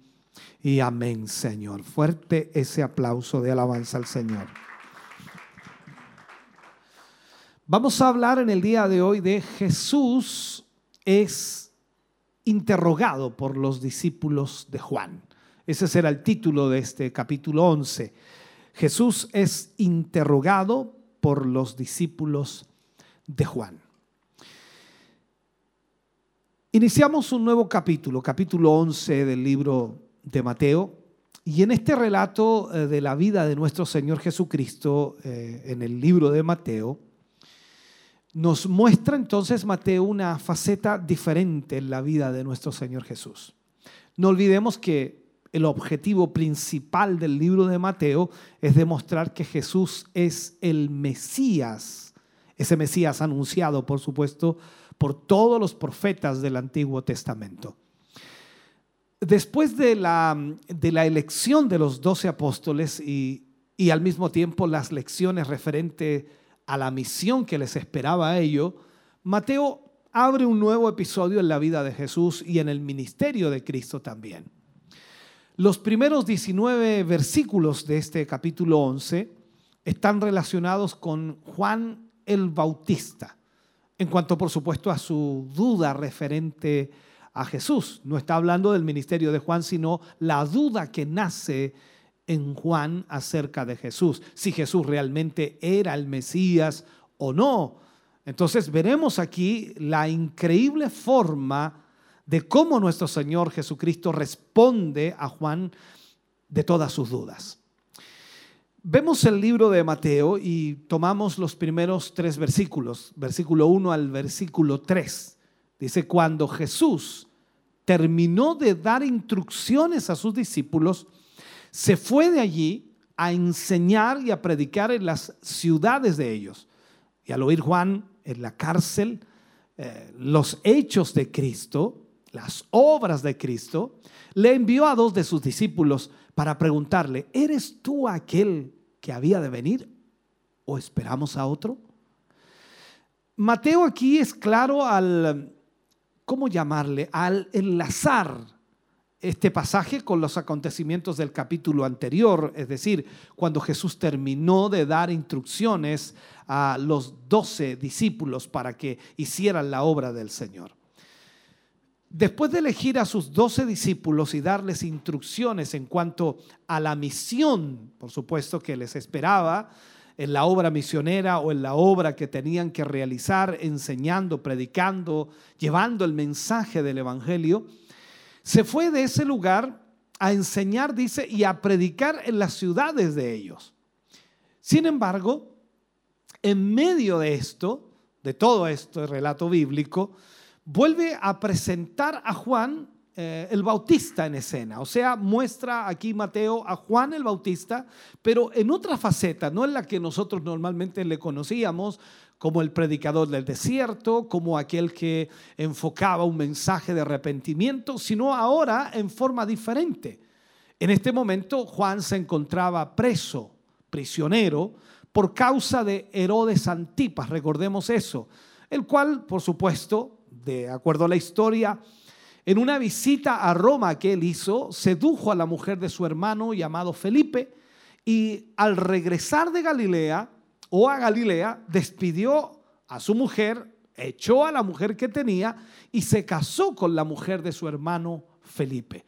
y amén, Señor. Fuerte ese aplauso de alabanza al Señor. Vamos a hablar en el día de hoy de Jesús es interrogado por los discípulos de Juan. Ese será el título de este capítulo 11. Jesús es interrogado por los discípulos de Juan. Iniciamos un nuevo capítulo, capítulo 11 del libro de Mateo, y en este relato eh, de la vida de nuestro Señor Jesucristo, eh, en el libro de Mateo, nos muestra entonces Mateo una faceta diferente en la vida de nuestro Señor Jesús. No olvidemos que el objetivo principal del libro de Mateo es demostrar que Jesús es el Mesías, ese Mesías anunciado, por supuesto, por todos los profetas del Antiguo Testamento. Después de la, de la elección de los doce apóstoles y, y al mismo tiempo las lecciones referentes a la misión que les esperaba a ellos, Mateo abre un nuevo episodio en la vida de Jesús y en el ministerio de Cristo también. Los primeros 19 versículos de este capítulo 11 están relacionados con Juan el Bautista, en cuanto por supuesto a su duda referente a Jesús. No está hablando del ministerio de Juan, sino la duda que nace en Juan acerca de Jesús, si Jesús realmente era el Mesías o no. Entonces veremos aquí la increíble forma de cómo nuestro Señor Jesucristo responde a Juan de todas sus dudas. Vemos el libro de Mateo y tomamos los primeros tres versículos, versículo 1 al versículo 3. Dice, cuando Jesús terminó de dar instrucciones a sus discípulos, se fue de allí a enseñar y a predicar en las ciudades de ellos. Y al oír Juan en la cárcel eh, los hechos de Cristo, las obras de Cristo, le envió a dos de sus discípulos para preguntarle, ¿eres tú aquel que había de venir o esperamos a otro? Mateo aquí es claro al ¿cómo llamarle? Al enlazar este pasaje con los acontecimientos del capítulo anterior, es decir, cuando Jesús terminó de dar instrucciones a los doce discípulos para que hicieran la obra del Señor. Después de elegir a sus doce discípulos y darles instrucciones en cuanto a la misión, por supuesto, que les esperaba en la obra misionera o en la obra que tenían que realizar, enseñando, predicando, llevando el mensaje del Evangelio, se fue de ese lugar a enseñar, dice, y a predicar en las ciudades de ellos. Sin embargo, en medio de esto, de todo esto, el relato bíblico, vuelve a presentar a Juan eh, el Bautista en escena. O sea, muestra aquí Mateo a Juan el Bautista, pero en otra faceta, no en la que nosotros normalmente le conocíamos, como el predicador del desierto, como aquel que enfocaba un mensaje de arrepentimiento, sino ahora en forma diferente. En este momento Juan se encontraba preso, prisionero, por causa de Herodes Antipas, recordemos eso, el cual, por supuesto, de acuerdo a la historia, en una visita a Roma que él hizo, sedujo a la mujer de su hermano llamado Felipe y al regresar de Galilea, o a Galilea, despidió a su mujer, echó a la mujer que tenía y se casó con la mujer de su hermano Felipe.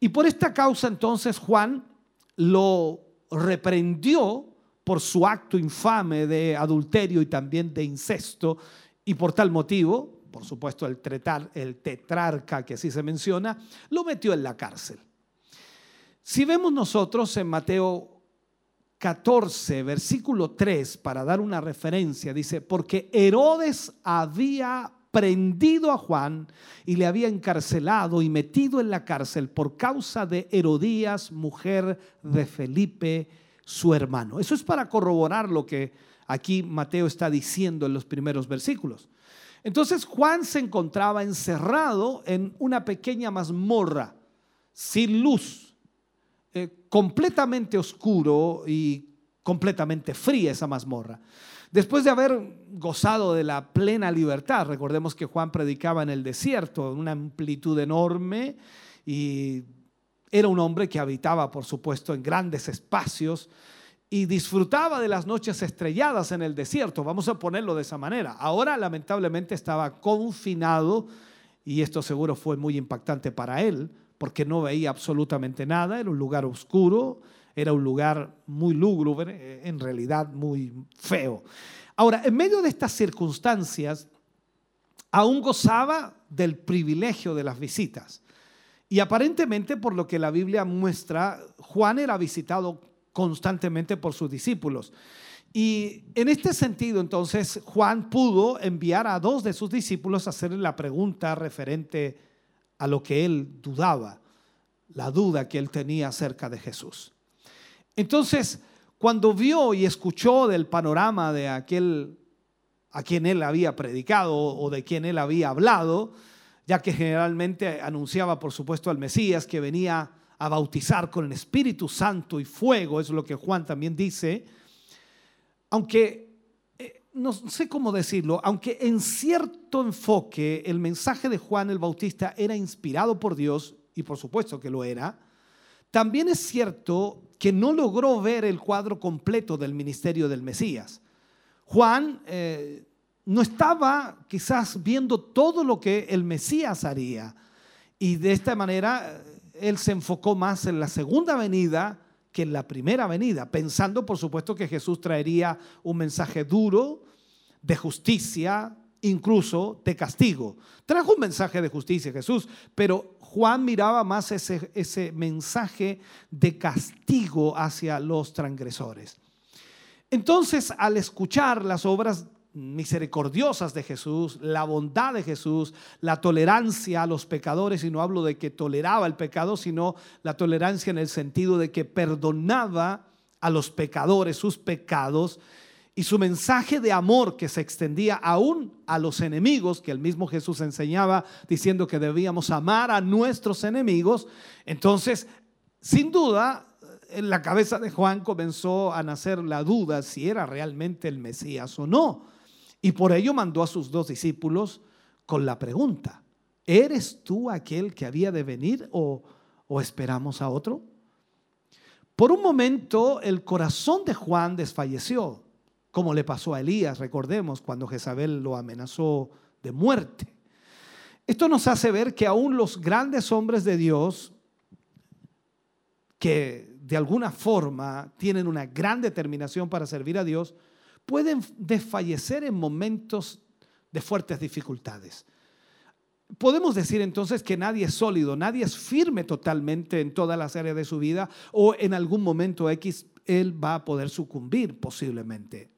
Y por esta causa entonces Juan lo reprendió por su acto infame de adulterio y también de incesto y por tal motivo, por supuesto el, tetrarca que así se menciona, lo metió en la cárcel. Si vemos nosotros en Mateo 14, versículo 3, para dar una referencia, dice, porque Herodes había prendido a Juan y le había encarcelado y metido en la cárcel por causa de Herodías, mujer de Felipe, su hermano. Eso es para corroborar lo que aquí Mateo está diciendo en los primeros versículos. Entonces Juan se encontraba encerrado en una pequeña mazmorra, sin luz, eh, completamente oscuro y completamente fría esa mazmorra. Después de haber gozado de la plena libertad, recordemos que Juan predicaba en el desierto, en una amplitud enorme, y era un hombre que habitaba, por supuesto, en grandes espacios y disfrutaba de las noches estrelladas en el desierto, vamos a ponerlo de esa manera. Ahora lamentablemente estaba confinado y esto seguro fue muy impactante para él, porque no veía absolutamente nada, era un lugar oscuro, era un lugar muy lúgubre, eh, en realidad muy feo. Ahora, en medio de estas circunstancias, aún gozaba del privilegio de las visitas. Y aparentemente, por lo que la Biblia muestra, Juan era visitado constantemente por sus discípulos. Y en este sentido, entonces, Juan pudo enviar a dos de sus discípulos a hacerle la pregunta referente a lo que él dudaba, la duda que él tenía acerca de Jesús. Entonces, cuando vio y escuchó del panorama de aquel a quien él había predicado o de quien él había hablado, ya que generalmente anunciaba, por supuesto, al Mesías que venía a bautizar con el Espíritu Santo y fuego, es lo que Juan también dice, aunque no sé cómo decirlo, aunque en cierto enfoque el mensaje de Juan el Bautista era inspirado por Dios, y por supuesto que lo era, también es cierto que no logró ver el cuadro completo del ministerio del Mesías. Juan eh, no estaba quizás viendo todo lo que el Mesías haría, y de esta manera eh, él se enfocó más en la segunda venida que en la primera venida, pensando por supuesto que Jesús traería un mensaje duro, de justicia, incluso de castigo. Trajo un mensaje de justicia Jesús, pero Juan miraba más ese, ese mensaje de castigo hacia los transgresores. Entonces, al escuchar las obras misericordiosas de Jesús, la bondad de Jesús, la tolerancia a los pecadores, y no hablo de que toleraba el pecado, sino la tolerancia en el sentido de que perdonaba a los pecadores sus pecados y su mensaje de amor que se extendía aún a los enemigos, que el mismo Jesús enseñaba diciendo que debíamos amar a nuestros enemigos, entonces, sin duda, en la cabeza de Juan comenzó a nacer la duda si era realmente el Mesías o no. Y por ello mandó a sus dos discípulos con la pregunta, ¿eres tú aquel que había de venir o, esperamos a otro? Por un momento el corazón de Juan desfalleció, como le pasó a Elías, recordemos, cuando Jezabel lo amenazó de muerte. Esto nos hace ver que aún los grandes hombres de Dios, que de alguna forma tienen una gran determinación para servir a Dios, pueden desfallecer en momentos de fuertes dificultades. Podemos decir entonces que nadie es sólido, nadie es firme totalmente en todas las áreas de su vida o en algún momento X él va a poder sucumbir posiblemente.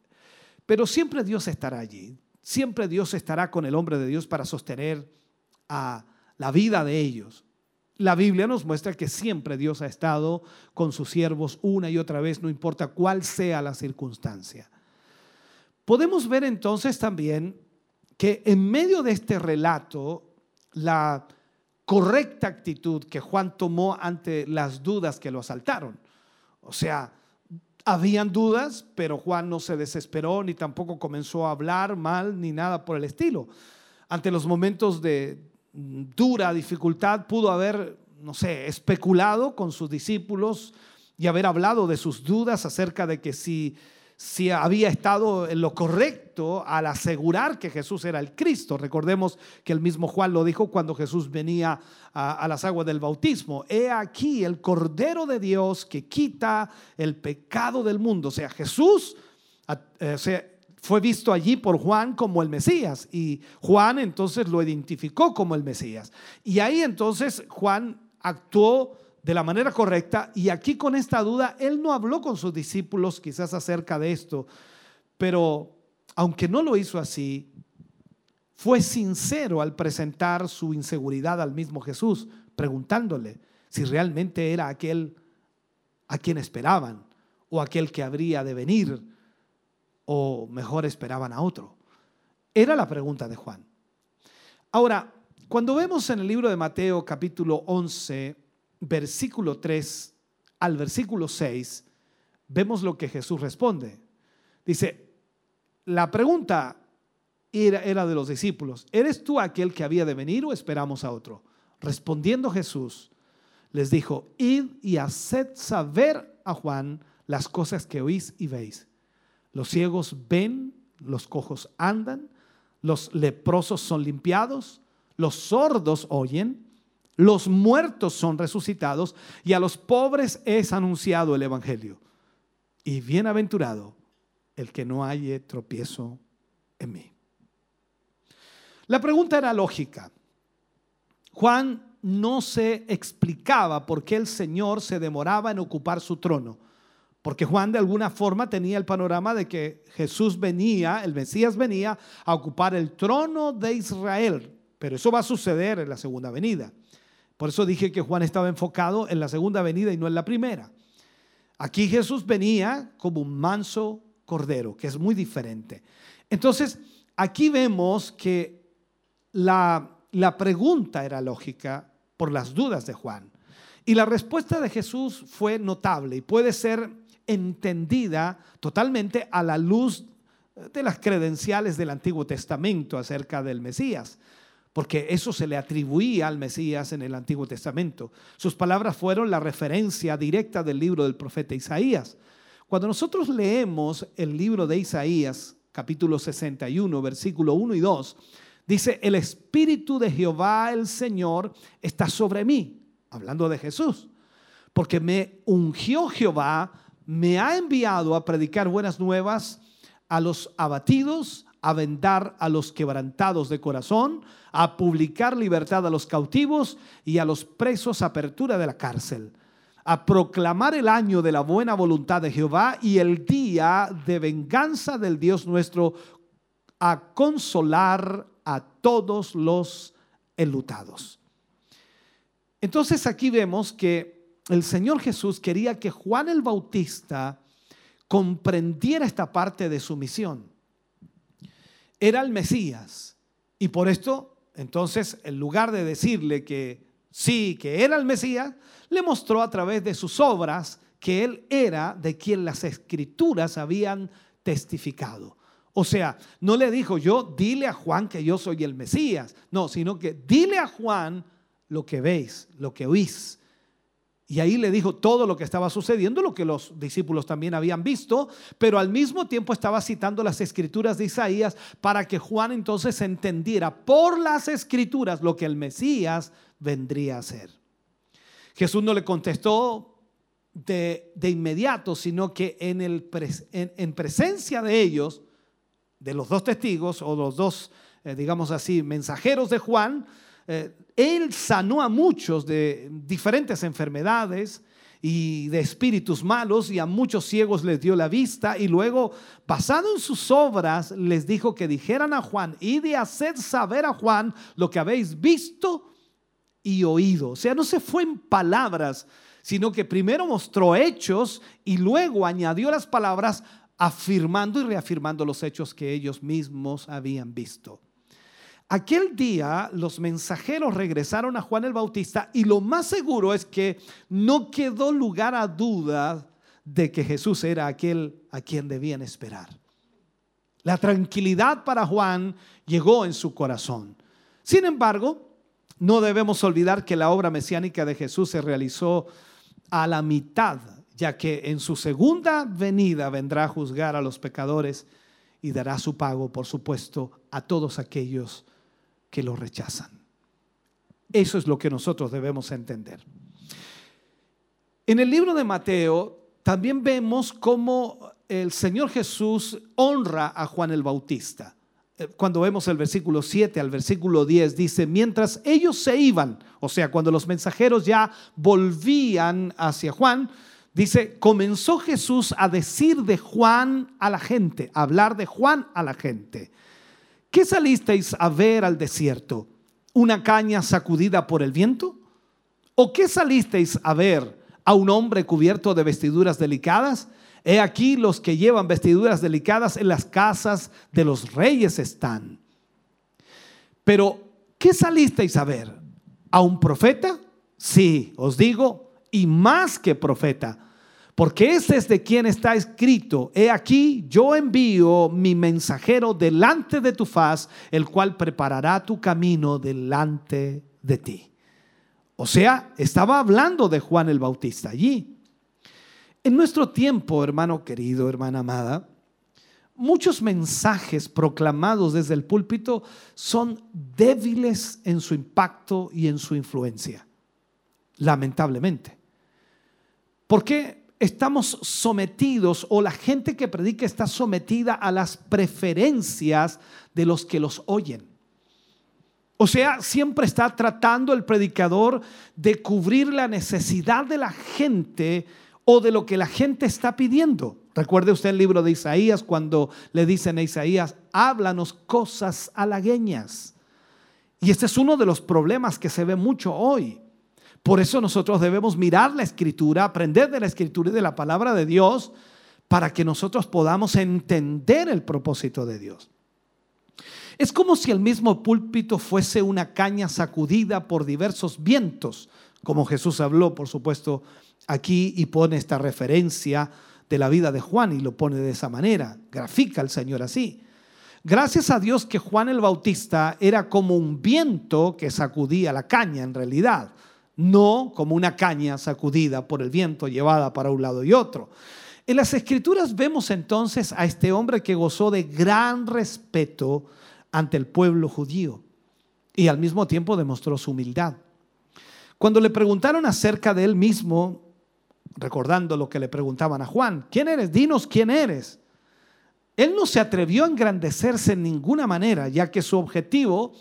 Pero siempre Dios estará allí, siempre Dios estará con el hombre de Dios para sostener a la vida de ellos. La Biblia nos muestra que siempre Dios ha estado con sus siervos una y otra vez, no importa cuál sea la circunstancia. Podemos ver entonces también que en medio de este relato, la correcta actitud que Juan tomó ante las dudas que lo asaltaron. O sea, habían dudas, pero Juan no se desesperó ni tampoco comenzó a hablar mal ni nada por el estilo. Ante los momentos de dura dificultad pudo haber, no sé, especulado con sus discípulos y haber hablado de sus dudas acerca de que si, si había estado en lo correcto al asegurar que Jesús era el Cristo. Recordemos que el mismo Juan lo dijo cuando Jesús venía a, las aguas del bautismo. He aquí el Cordero de Dios que quita el pecado del mundo. O sea, Jesús... Eh, o sea, fue visto allí por Juan como el Mesías y Juan entonces lo identificó como el Mesías. Y ahí entonces Juan actuó de la manera correcta y aquí con esta duda él no habló con sus discípulos quizás acerca de esto, pero aunque no lo hizo así, fue sincero al presentar su inseguridad al mismo Jesús, preguntándole si realmente era aquel a quien esperaban o aquel que habría de venir o mejor esperaban a otro? Era la pregunta de Juan. Ahora, cuando vemos en el libro de Mateo capítulo 11, versículo 3 al versículo 6, vemos lo que Jesús responde. Dice, la pregunta era, era, de los discípulos, ¿eres tú aquel que había de venir o esperamos a otro? Respondiendo Jesús, les dijo, id y haced saber a Juan las cosas que oís y veis. Los ciegos ven, los cojos andan, los leprosos son limpiados, los sordos oyen, los muertos son resucitados y a los pobres es anunciado el Evangelio. Y bienaventurado el que no haya tropiezo en mí. La pregunta era lógica. Juan no se explicaba por qué el Señor se demoraba en ocupar su trono. Porque Juan de alguna forma tenía el panorama de que Jesús venía, el Mesías venía a ocupar el trono de Israel. Pero eso va a suceder en la segunda venida. Por eso dije que Juan estaba enfocado en la segunda venida y no en la primera. Aquí Jesús venía como un manso cordero, que es muy diferente. Entonces, aquí vemos que la, la pregunta era lógica por las dudas de Juan. Y la respuesta de Jesús fue notable y puede ser entendida totalmente a la luz de las credenciales del Antiguo Testamento acerca del Mesías, porque eso se le atribuía al Mesías en el Antiguo Testamento. Sus palabras fueron la referencia directa del libro del profeta Isaías. Cuando nosotros leemos el libro de Isaías, capítulo 61, versículo 1 y 2, dice, el Espíritu de Jehová el Señor está sobre mí, hablando de Jesús, porque me ungió Jehová me ha enviado a predicar buenas nuevas a los abatidos, a vendar a los quebrantados de corazón, a publicar libertad a los cautivos y a los presos apertura de la cárcel, a proclamar el año de la buena voluntad de Jehová y el día de venganza del Dios nuestro, a consolar a todos los enlutados. Entonces aquí vemos que el Señor Jesús quería que Juan el Bautista comprendiera esta parte de su misión. Era el Mesías. Y por esto, entonces, en lugar de decirle que sí, que era el Mesías, le mostró a través de sus obras que él era de quien las escrituras habían testificado. O sea, no le dijo yo, dile a Juan que yo soy el Mesías. No, sino que dile a Juan lo que veis, lo que oís. Y ahí le dijo todo lo que estaba sucediendo, lo que los discípulos también habían visto, pero al mismo tiempo estaba citando las escrituras de Isaías para que Juan entonces entendiera por las escrituras lo que el Mesías vendría a ser. Jesús no le contestó de, inmediato, sino que en, presencia de ellos, de los dos testigos o los dos, eh, digamos así, mensajeros de Juan, eh, él sanó a muchos de diferentes enfermedades y de espíritus malos y a muchos ciegos les dio la vista y luego, basado en sus obras, les dijo que dijeran a Juan y de hacer saber a Juan lo que habéis visto y oído. O sea, no se fue en palabras, sino que primero mostró hechos y luego añadió las palabras afirmando y reafirmando los hechos que ellos mismos habían visto. Aquel día los mensajeros regresaron a Juan el Bautista y lo más seguro es que no quedó lugar a duda de que Jesús era aquel a quien debían esperar. La tranquilidad para Juan llegó en su corazón. Sin embargo, no debemos olvidar que la obra mesiánica de Jesús se realizó a la mitad ya que en su segunda venida vendrá a juzgar a los pecadores y dará su pago, por supuesto, a todos aquellos que lo rechazan. Eso es lo que nosotros debemos entender. En el libro de Mateo también vemos cómo el Señor Jesús honra a Juan el Bautista. Eh, cuando vemos el versículo 7 al versículo 10, dice, mientras ellos se iban, o sea, cuando los mensajeros ya volvían hacia Juan, Dice, comenzó Jesús a decir de Juan a la gente, a hablar de Juan a la gente. ¿Qué salisteis a ver al desierto? ¿Una caña sacudida por el viento? ¿O qué salisteis a ver a un hombre cubierto de vestiduras delicadas? He aquí los que llevan vestiduras delicadas en las casas de los reyes están. Pero, ¿qué salisteis a ver? ¿A un profeta? Sí, os digo, y más que profeta porque ese es de quien está escrito, he aquí yo envío mi mensajero delante de tu faz, el cual preparará tu camino delante de ti. O sea, estaba hablando de Juan el Bautista allí. En nuestro tiempo, hermano querido, hermana amada, muchos mensajes proclamados desde el púlpito son débiles en su impacto y en su influencia, lamentablemente. ¿Por qué? Estamos sometidos o la gente que predica está sometida a las preferencias de los que los oyen. O sea, siempre está tratando el predicador de cubrir la necesidad de la gente o de lo que la gente está pidiendo. Recuerde usted el libro de Isaías cuando le dicen a Isaías, háblanos cosas halagueñas. Y este es uno de los problemas que se ve mucho hoy. Por eso nosotros debemos mirar la escritura, aprender de la escritura y de la palabra de Dios para que nosotros podamos entender el propósito de Dios. Es como si el mismo púlpito fuese una caña sacudida por diversos vientos, como Jesús habló, por supuesto, aquí y pone esta referencia de la vida de Juan y lo pone de esa manera, grafica al Señor así. Gracias a Dios que Juan el Bautista era como un viento que sacudía la caña en realidad no como una caña sacudida por el viento llevada para un lado y otro. En las escrituras vemos entonces a este hombre que gozó de gran respeto ante el pueblo judío y al mismo tiempo demostró su humildad. Cuando le preguntaron acerca de él mismo, recordando lo que le preguntaban a Juan, ¿quién eres? Dinos quién eres. Él no se atrevió a engrandecerse en ninguna manera, ya que su objetivo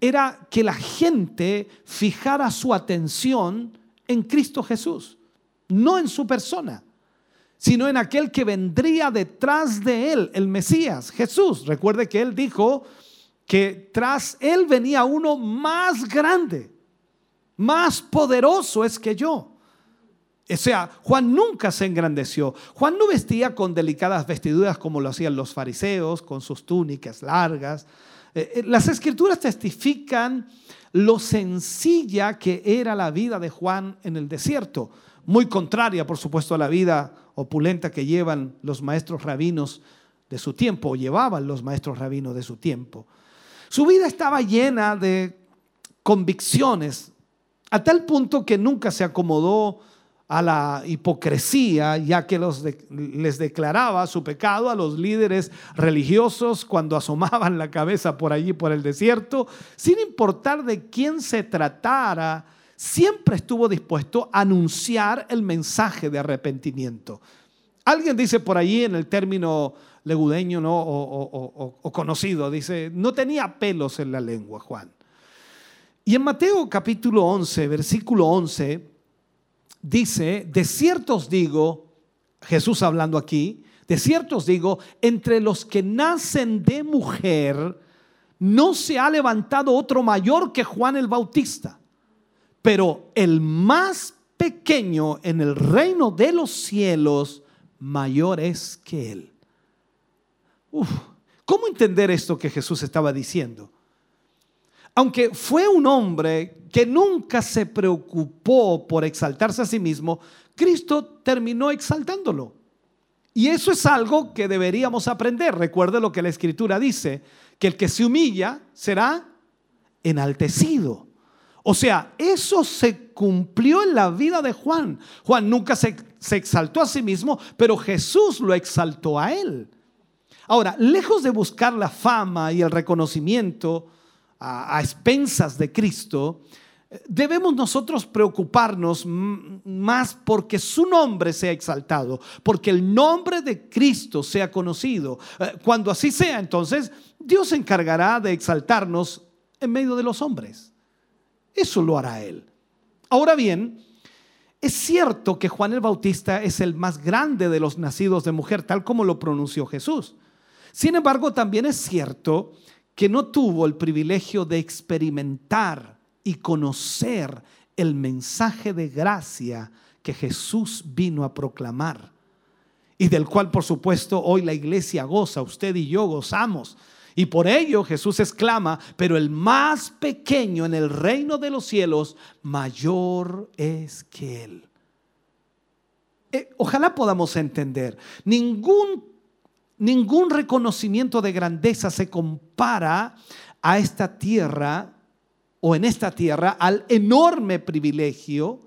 era que la gente fijara su atención en Cristo Jesús, no en su persona, sino en aquel que vendría detrás de él, el Mesías, Jesús. Recuerde que él dijo que tras él venía uno más grande, más poderoso es que yo. O sea, Juan nunca se engrandeció. Juan no vestía con delicadas vestiduras como lo hacían los fariseos, con sus túnicas largas. Eh, eh, las escrituras testifican lo sencilla que era la vida de Juan en el desierto, muy contraria, por supuesto, a la vida opulenta que llevan los maestros rabinos de su tiempo, o llevaban los maestros rabinos de su tiempo. Su vida estaba llena de convicciones, a tal punto que nunca se acomodó a la hipocresía, ya que les declaraba su pecado a los líderes religiosos cuando asomaban la cabeza por allí, por el desierto, sin importar de quién se tratara, siempre estuvo dispuesto a anunciar el mensaje de arrepentimiento. Alguien dice por allí en el término legudeño o, o conocido, dice, no tenía pelos en la lengua, Juan. Y en Mateo capítulo 11, versículo 11, dice, de cierto os digo, Jesús hablando aquí, de cierto os digo, entre los que nacen de mujer, no se ha levantado otro mayor que Juan el Bautista, pero el más pequeño en el reino de los cielos, mayor es que él. ¿Cómo entender esto que Jesús estaba diciendo? Aunque fue un hombre que nunca se preocupó por exaltarse a sí mismo, Cristo terminó exaltándolo. Y eso es algo que deberíamos aprender. Recuerde lo que la escritura dice, que el que se humilla será enaltecido. O sea, eso se cumplió en la vida de Juan. Juan nunca se, exaltó a sí mismo, pero Jesús lo exaltó a él. Ahora, lejos de buscar la fama y el reconocimiento, a, expensas de Cristo, debemos nosotros preocuparnos más porque su nombre sea exaltado, porque el nombre de Cristo sea conocido. Eh, cuando así sea, entonces Dios se encargará de exaltarnos en medio de los hombres. Eso lo hará Él. Ahora bien, es cierto que Juan el Bautista es el más grande de los nacidos de mujer, tal como lo pronunció Jesús. Sin embargo, también es cierto que no tuvo el privilegio de experimentar y conocer el mensaje de gracia que Jesús vino a proclamar y del cual por supuesto hoy la iglesia goza, usted y yo gozamos. Y por ello Jesús exclama, pero el más pequeño en el reino de los cielos, mayor es que él. Eh, ojalá podamos entender, ningún ningún reconocimiento de grandeza se compara a esta tierra o en esta tierra al enorme privilegio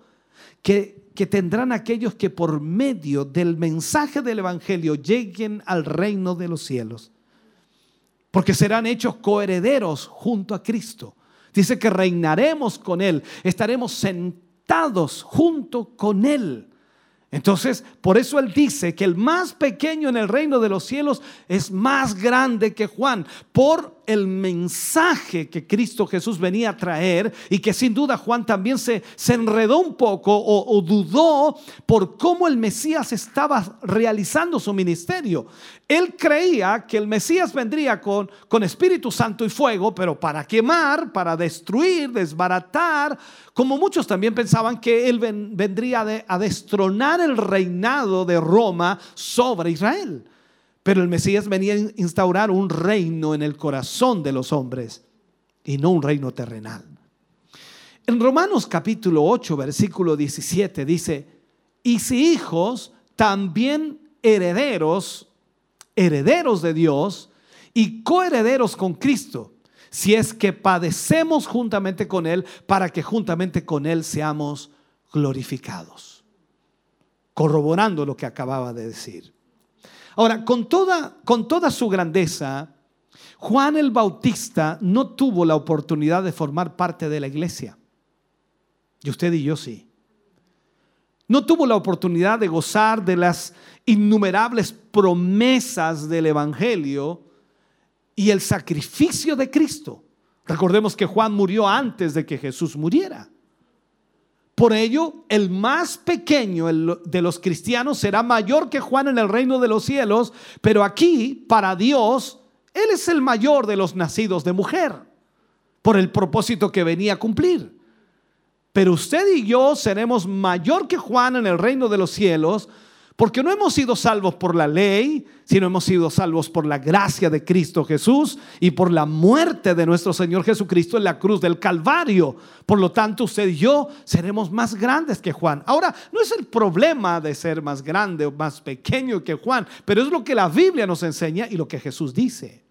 que, tendrán aquellos que por medio del mensaje del Evangelio lleguen al reino de los cielos. Porque serán hechos coherederos junto a Cristo. Dice que reinaremos con Él, estaremos sentados junto con Él. Entonces, por eso él dice que el más pequeño en el reino de los cielos es más grande que Juan, por el mensaje que Cristo Jesús venía a traer y que sin duda Juan también se, se enredó un poco o, dudó por cómo el Mesías estaba realizando su ministerio. Él creía que el Mesías vendría con, con Espíritu Santo y fuego, pero para quemar, para destruir, desbaratar, como muchos también pensaban que él vendría a destronar el reinado de Roma sobre Israel. Pero el Mesías venía a instaurar un reino en el corazón de los hombres y no un reino terrenal. En Romanos capítulo 8, versículo 17 dice, y si hijos, también herederos, herederos de Dios y coherederos con Cristo, si es que padecemos juntamente con Él, para que juntamente con Él seamos glorificados. Corroborando lo que acababa de decir. Ahora, con toda, con toda su grandeza, Juan el Bautista no tuvo la oportunidad de formar parte de la iglesia. Y usted y yo sí. No tuvo la oportunidad de gozar de las innumerables promesas del Evangelio y el sacrificio de Cristo. Recordemos que Juan murió antes de que Jesús muriera. Por ello, el más pequeño de los cristianos será mayor que Juan en el reino de los cielos, pero aquí, para Dios, Él es el mayor de los nacidos de mujer, por el propósito que venía a cumplir. Pero usted y yo seremos mayor que Juan en el reino de los cielos, Porque no hemos sido salvos por la ley, sino hemos sido salvos por la gracia de Cristo Jesús y por la muerte de nuestro Señor Jesucristo en la cruz del Calvario. Por lo tanto, usted y yo seremos más grandes que Juan. Ahora, no es el problema de ser más grande o más pequeño que Juan, pero es lo que la Biblia nos enseña y lo que Jesús dice.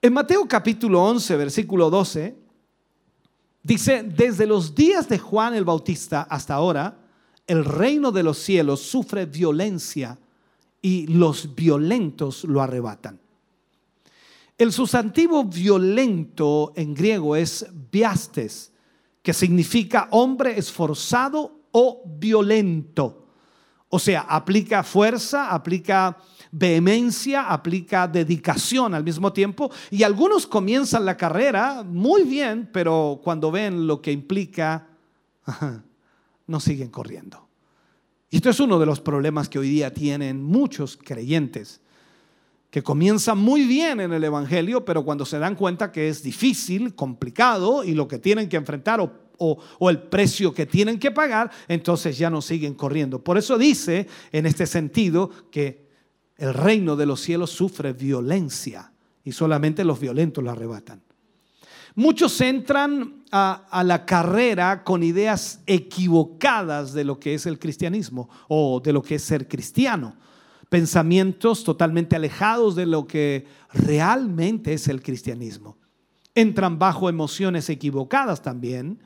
En Mateo capítulo 11, versículo 12, dice, desde los días de Juan el Bautista hasta ahora, el reino de los cielos sufre violencia y los violentos lo arrebatan. El sustantivo violento en griego es biastes, que significa hombre esforzado o violento. O sea, aplica fuerza, aplica vehemencia, aplica dedicación al mismo tiempo. Y algunos comienzan la carrera muy bien, pero cuando ven lo que implica, no siguen corriendo. Y esto es uno de los problemas que hoy día tienen muchos creyentes, que comienzan muy bien en el Evangelio, pero cuando se dan cuenta que es difícil, complicado y lo que tienen que enfrentar o, o, el precio que tienen que pagar, entonces ya no siguen corriendo. Por eso dice en este sentido que el reino de los cielos sufre violencia y solamente los violentos lo arrebatan. Muchos entran a, la carrera con ideas equivocadas de lo que es el cristianismo o de lo que es ser cristiano. Pensamientos totalmente alejados de lo que realmente es el cristianismo. Entran bajo emociones equivocadas también.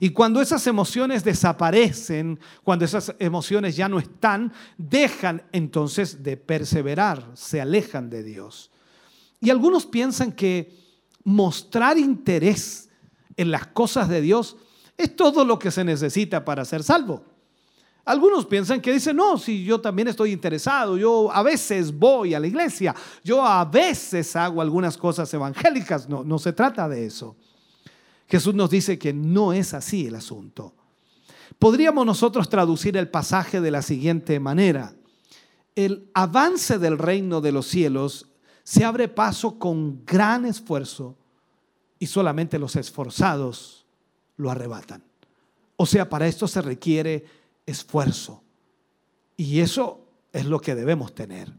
Y cuando esas emociones desaparecen, cuando esas emociones ya no están, dejan entonces de perseverar, se alejan de Dios. Y algunos piensan que mostrar interés en las cosas de Dios es todo lo que se necesita para ser salvo. Algunos piensan que dicen, no, si yo también estoy interesado, yo a veces voy a la iglesia, yo a veces hago algunas cosas evangélicas, no, no se trata de eso. Jesús nos dice que no es así el asunto. Podríamos nosotros traducir el pasaje de la siguiente manera. El avance del reino de los cielos se abre paso con gran esfuerzo y solamente los esforzados lo arrebatan. O sea, para esto se requiere esfuerzo. Y eso es lo que debemos tener.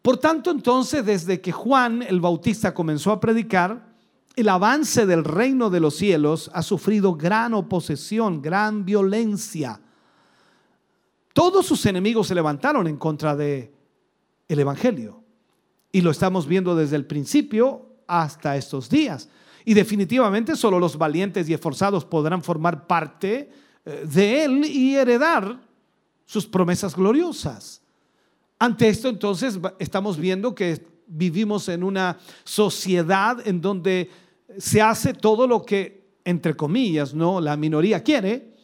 Por tanto, entonces, desde que Juan el Bautista comenzó a predicar, el avance del reino de los cielos ha sufrido gran oposición, gran violencia. Todos sus enemigos se levantaron en contra de el evangelio. Y lo estamos viendo desde el principio hasta estos días. Y definitivamente solo los valientes y esforzados podrán formar parte eh, de él y heredar sus promesas gloriosas. Ante esto entonces estamos viendo que vivimos en una sociedad en donde se hace todo lo que, entre comillas, ¿no? la minoría quiere.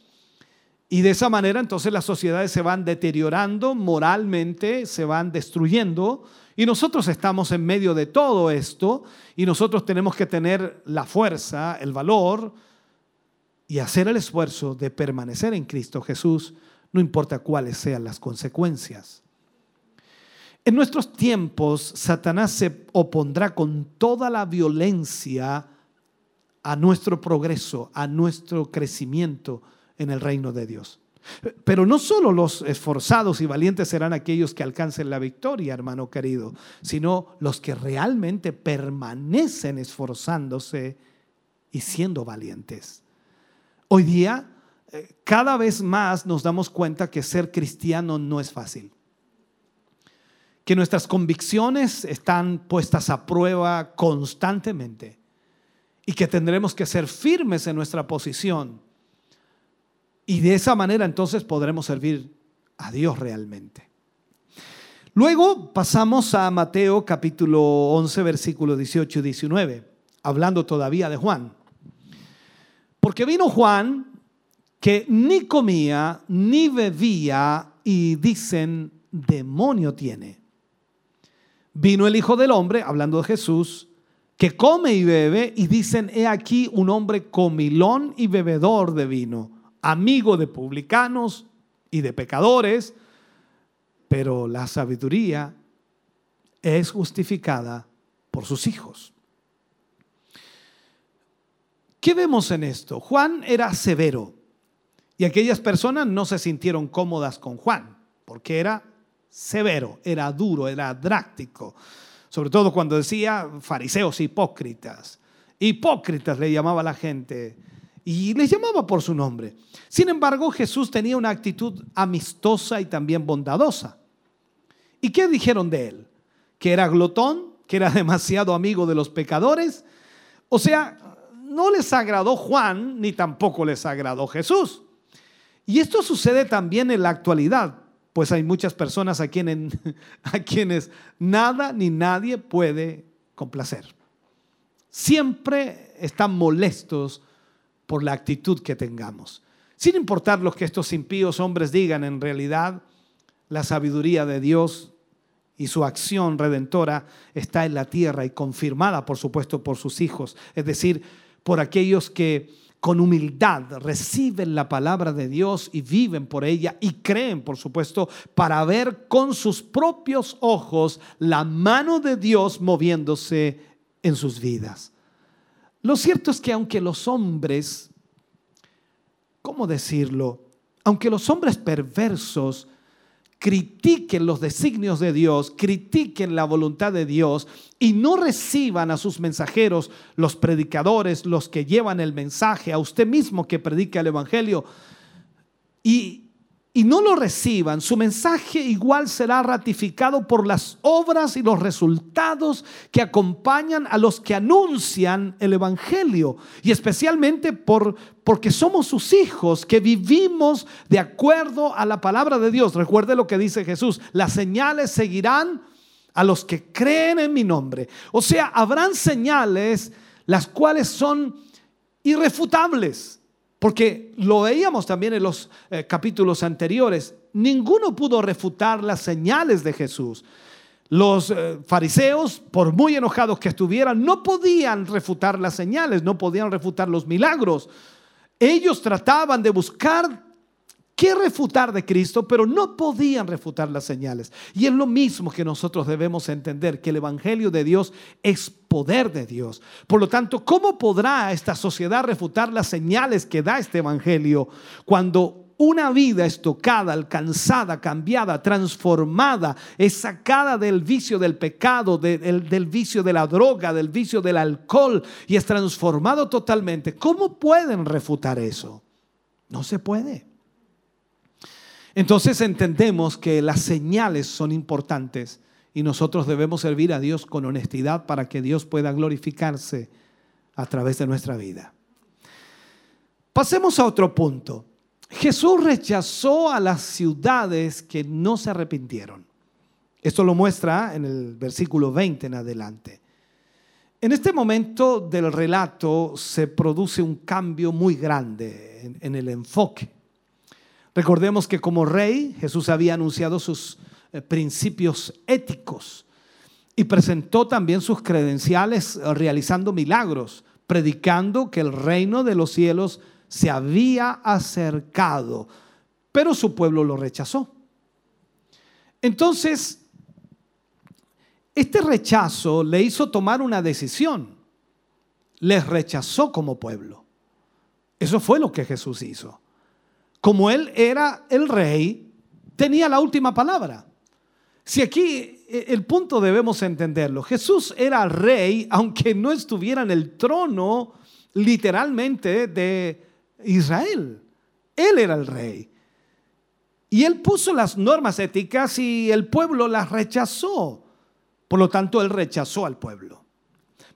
Y de esa manera entonces las sociedades se van deteriorando moralmente, se van destruyendo y nosotros estamos en medio de todo esto y nosotros tenemos que tener la fuerza, el valor y hacer el esfuerzo de permanecer en Cristo Jesús, no importa cuáles sean las consecuencias. En nuestros tiempos, Satanás se opondrá con toda la violencia a nuestro progreso, a nuestro crecimiento en el reino de Dios. Pero no solo los esforzados y valientes serán aquellos que alcancen la victoria, hermano querido, sino los que realmente permanecen esforzándose y siendo valientes. Hoy día, eh, cada vez más nos damos cuenta que ser cristiano no es fácil. Que nuestras convicciones están puestas a prueba constantemente y que tendremos que ser firmes en nuestra posición y de esa manera entonces podremos servir a Dios realmente. Luego pasamos a Mateo capítulo 11, versículos 18 y 19, hablando todavía de Juan. Porque vino Juan que ni comía ni bebía y dicen, demonio tiene. Vino el Hijo del Hombre, hablando de Jesús, que come y bebe y dicen, he aquí un hombre comilón y bebedor de vino amigo de publicanos y de pecadores, pero la sabiduría es justificada por sus hijos. ¿Qué vemos en esto? Juan era severo Y aquellas personas no se sintieron cómodas con Juan, porque era severo, era duro, era dráctico. Sobre todo cuando decía fariseos hipócritas. Hipócritas le llamaba la gente y les llamaba por su nombre. Sin embargo, Jesús tenía una actitud amistosa y también bondadosa. ¿Y qué dijeron de él? Que era glotón, que era demasiado amigo de los pecadores. O sea, no les agradó Juan ni tampoco les agradó Jesús. Y esto sucede también en la actualidad, pues hay muchas personas a a quienes nada ni nadie puede complacer. Siempre están molestos por la actitud que tengamos. Sin importar lo que estos impíos hombres digan, en realidad la sabiduría de Dios y su acción redentora está en la tierra y confirmada, por supuesto, por sus hijos, es decir, por aquellos que con humildad reciben la palabra de Dios y viven por ella y creen, por supuesto, para ver con sus propios ojos la mano de Dios moviéndose en sus vidas. Lo cierto es que aunque los hombres, ¿cómo decirlo? Aunque los hombres perversos critiquen los designios de Dios, critiquen la voluntad de Dios y no reciban a sus mensajeros, los predicadores, los que llevan el mensaje, a usted mismo que predica el Evangelio, y, y no lo reciban, su mensaje igual será ratificado por las obras y los resultados que acompañan a los que anuncian el Evangelio. Y especialmente por, porque somos sus hijos, que vivimos de acuerdo a la palabra de Dios. Recuerde lo que dice Jesús, las señales seguirán a los que creen en mi nombre. O sea, habrán señales las cuales son irrefutables porque lo veíamos también en los eh, capítulos anteriores. Ninguno pudo refutar las señales de Jesús. Los eh, fariseos, por muy enojados que estuvieran, no podían refutar las señales, no podían refutar los milagros. Ellos trataban de buscar qué refutar de Cristo, pero no podían refutar las señales. Y es lo mismo que nosotros debemos entender, que el Evangelio de Dios es poder de Dios. Por lo tanto, ¿cómo podrá esta sociedad refutar las señales que da este Evangelio cuando una vida es tocada, alcanzada, cambiada, transformada, es sacada del vicio del pecado, del, del, vicio de la droga, del vicio del alcohol y es transformado totalmente. ¿Cómo pueden refutar eso? No se puede. Entonces entendemos que las señales son importantes y nosotros debemos servir a Dios con honestidad para que Dios pueda glorificarse a través de nuestra vida. Pasemos a otro punto. Jesús rechazó a las ciudades que no se arrepintieron. Esto lo muestra en el versículo 20 en adelante. En este momento del relato se produce un cambio muy grande en, en el enfoque. Recordemos que como rey Jesús había anunciado sus eh, principios éticos y presentó también sus credenciales eh, realizando milagros, predicando que el reino de los cielos se había acercado, pero su pueblo lo rechazó. Entonces, este rechazo le hizo tomar una decisión. Les rechazó como pueblo. Eso fue lo que Jesús hizo como él era el rey, tenía la última palabra. Si aquí e, el punto debemos entenderlo, Jesús era rey aunque no estuviera en el trono literalmente de Israel. Él era el rey. Y él puso las normas éticas y el pueblo las rechazó. Por lo tanto, él rechazó al pueblo.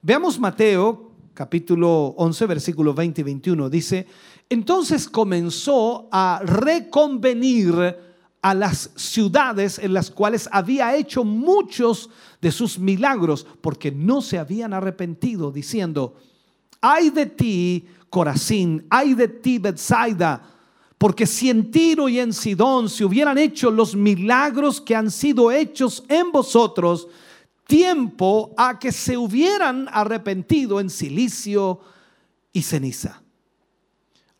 Veamos Mateo capítulo 11, versículos 20 y 21. Dice, entonces comenzó a reconvenir a las ciudades en las cuales había hecho muchos de sus milagros, porque no se habían arrepentido, diciendo, ay de ti, Corazín, ay de ti, Bethsaida, porque si en Tiro y en Sidón se hubieran hecho los milagros que han sido hechos en vosotros, tiempo a que se hubieran arrepentido en silicio y ceniza.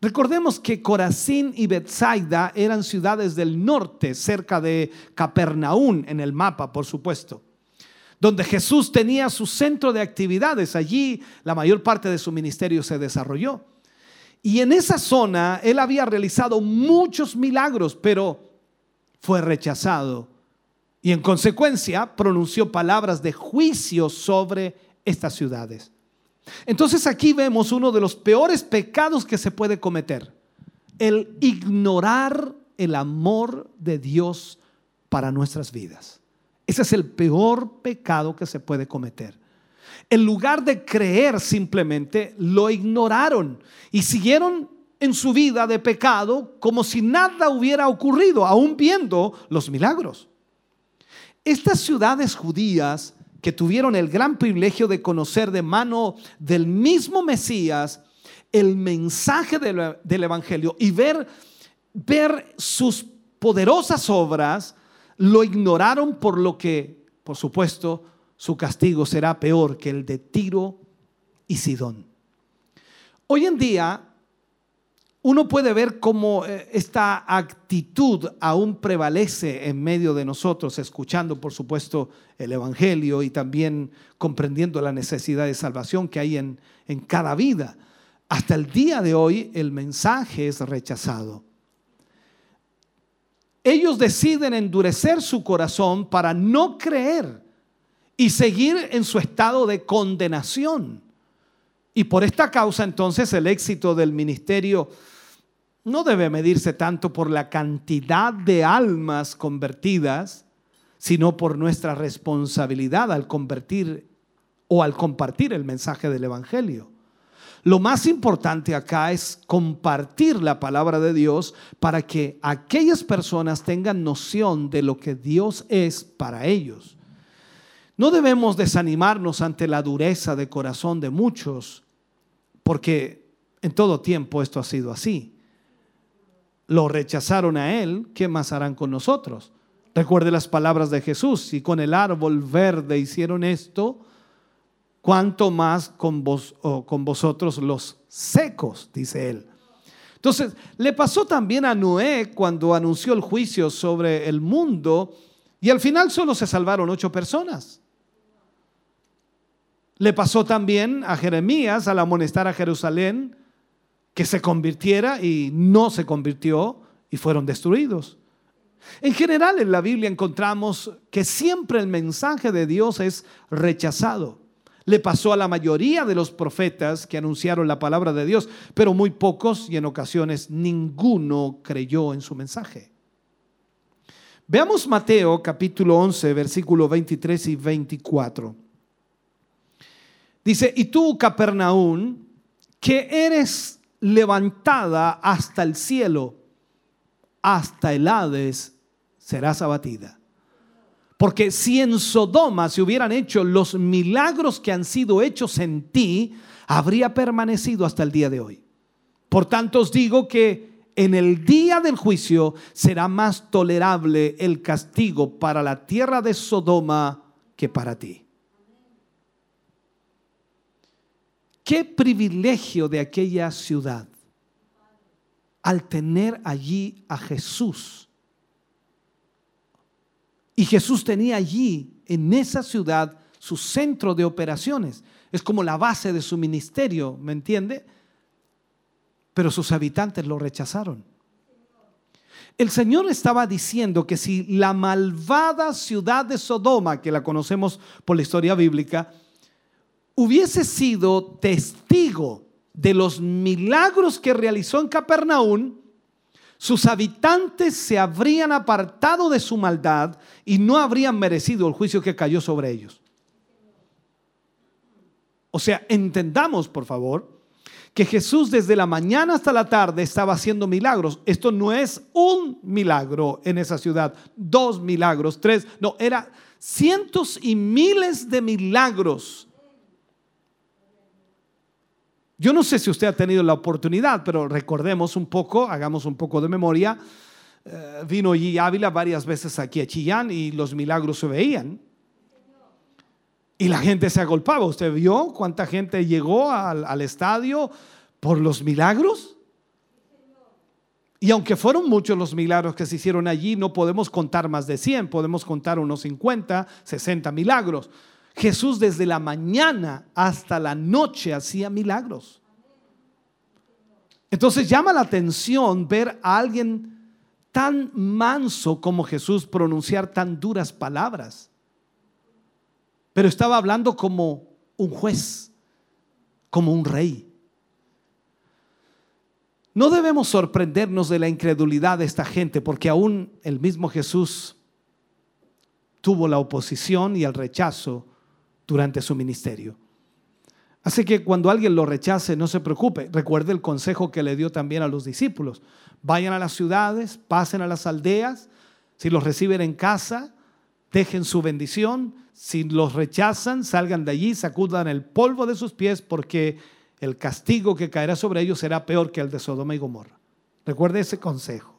Recordemos que Corazín y Bethsaida eran ciudades del norte, cerca de Capernaum, en el mapa, por supuesto, donde Jesús tenía su centro de actividades. Allí la mayor parte de su ministerio se desarrolló. Y en esa zona él había realizado muchos milagros, pero fue rechazado. Y en consecuencia pronunció palabras de juicio sobre estas ciudades. Entonces aquí vemos uno de los peores pecados que se puede cometer, el ignorar el amor de Dios para nuestras vidas. Ese es el peor pecado que se puede cometer. En lugar de creer simplemente, lo ignoraron y siguieron en su vida de pecado como si nada hubiera ocurrido, aún viendo los milagros. Estas ciudades judías que tuvieron el gran privilegio de conocer de mano del mismo Mesías el mensaje del, Evangelio y ver, ver sus poderosas obras, lo ignoraron por lo que, por supuesto, su castigo será peor que el de Tiro y Sidón. Hoy en día, uno puede ver cómo eh, esta actitud aún prevalece en medio de nosotros, escuchando, por supuesto, el Evangelio y también comprendiendo la necesidad de salvación que hay en, en cada vida. Hasta el día de hoy el mensaje es rechazado. Ellos deciden endurecer su corazón para no creer y seguir en su estado de condenación. Y por esta causa entonces el éxito del ministerio no debe medirse tanto por la cantidad de almas convertidas, sino por nuestra responsabilidad al convertir o al compartir el mensaje del Evangelio. Lo más importante acá es compartir la palabra de Dios para que aquellas personas tengan noción de lo que Dios es para ellos. No debemos desanimarnos ante la dureza de corazón de muchos, porque en todo tiempo esto ha sido así. Lo rechazaron a Él, ¿qué más harán con nosotros? Recuerde las palabras de Jesús, si con el árbol verde hicieron esto, cuánto más con, vos, con vosotros los secos, dice Él. Entonces, le pasó también a Noé cuando anunció el juicio sobre el mundo y al final solo se salvaron ocho personas. Le pasó también a Jeremías al amonestar a Jerusalén que se convirtiera y no se convirtió y fueron destruidos. En general en la Biblia encontramos que siempre el mensaje de Dios es rechazado. Le pasó a la mayoría de los profetas que anunciaron la palabra de Dios, pero muy pocos y en ocasiones ninguno creyó en su mensaje. Veamos Mateo capítulo 11, versículo 23 y 24. Dice, y tú, Capernaum, que eres levantada hasta el cielo, hasta el Hades serás abatida. Porque si en Sodoma se hubieran hecho los milagros que han sido hechos en ti, habría permanecido hasta el día de hoy. Por tanto os digo que en el día del juicio será más tolerable el castigo para la tierra de Sodoma que para ti. Qué privilegio de aquella ciudad al tener allí a Jesús. Y Jesús tenía allí, en esa ciudad, su centro de operaciones. Es como la base de su ministerio, ¿me entiende? Pero sus habitantes lo rechazaron. El Señor estaba diciendo que si la malvada ciudad de Sodoma, que la conocemos por la historia bíblica, hubiese sido testigo de los milagros que realizó en Capernaum, sus habitantes se habrían apartado de su maldad y no habrían merecido el juicio que cayó sobre ellos. O sea, entendamos, por favor, que Jesús desde la mañana hasta la tarde estaba haciendo milagros. Esto no es un milagro en esa ciudad, dos milagros, tres, no, era cientos y miles de milagros yo no sé si usted ha tenido la oportunidad, pero recordemos un poco, hagamos un poco de memoria. Eh, vino G. Ávila varias veces aquí a Chillán y los milagros se veían. Y la gente se agolpaba. ¿Usted vio cuánta gente llegó al, al estadio por los milagros? Y aunque fueron muchos los milagros que se hicieron allí, no podemos contar más de 100, podemos contar unos 50, 60 milagros. Jesús desde la mañana hasta la noche hacía milagros. Entonces llama la atención ver a alguien tan manso como Jesús pronunciar tan duras palabras. Pero estaba hablando como un juez, como un rey. No debemos sorprendernos de la incredulidad de esta gente, porque aún el mismo Jesús tuvo la oposición y el rechazo durante su ministerio. Así que cuando alguien lo rechace, no se preocupe. Recuerde el consejo que le dio también a los discípulos. Vayan a las ciudades, pasen a las aldeas. Si los reciben en casa, dejen su bendición. Si los rechazan, salgan de allí, sacudan el polvo de sus pies porque el castigo que caerá sobre ellos será peor que el de Sodoma y Gomorra. Recuerde ese consejo.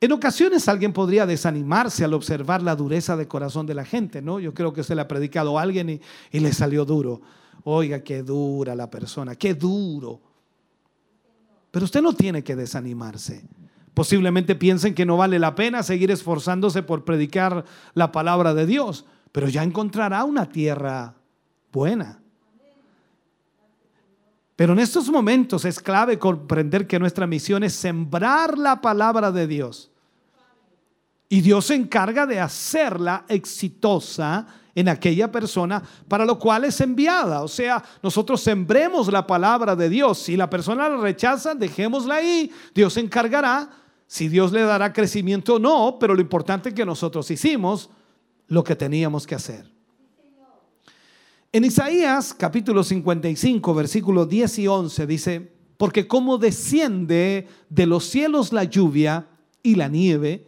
En ocasiones alguien podría desanimarse al observar la dureza de corazón de la gente, ¿no? Yo creo que se le ha predicado a alguien y, y le salió duro. Oiga, qué dura la persona, qué duro. Pero usted no tiene que desanimarse. Posiblemente piensen que no vale la pena seguir esforzándose por predicar la palabra de Dios, pero ya encontrará una tierra buena. Pero en estos momentos es clave comprender que nuestra misión es sembrar la palabra de Dios. Y Dios se encarga de hacerla exitosa en aquella persona para lo cual es enviada. O sea, nosotros sembremos la palabra de Dios. Si la persona la rechaza, dejémosla ahí. Dios se encargará si Dios le dará crecimiento o no, pero lo importante es que nosotros hicimos lo que teníamos que hacer. En Isaías capítulo 55, versículos 10 y 11 dice, porque como desciende de los cielos la lluvia y la nieve,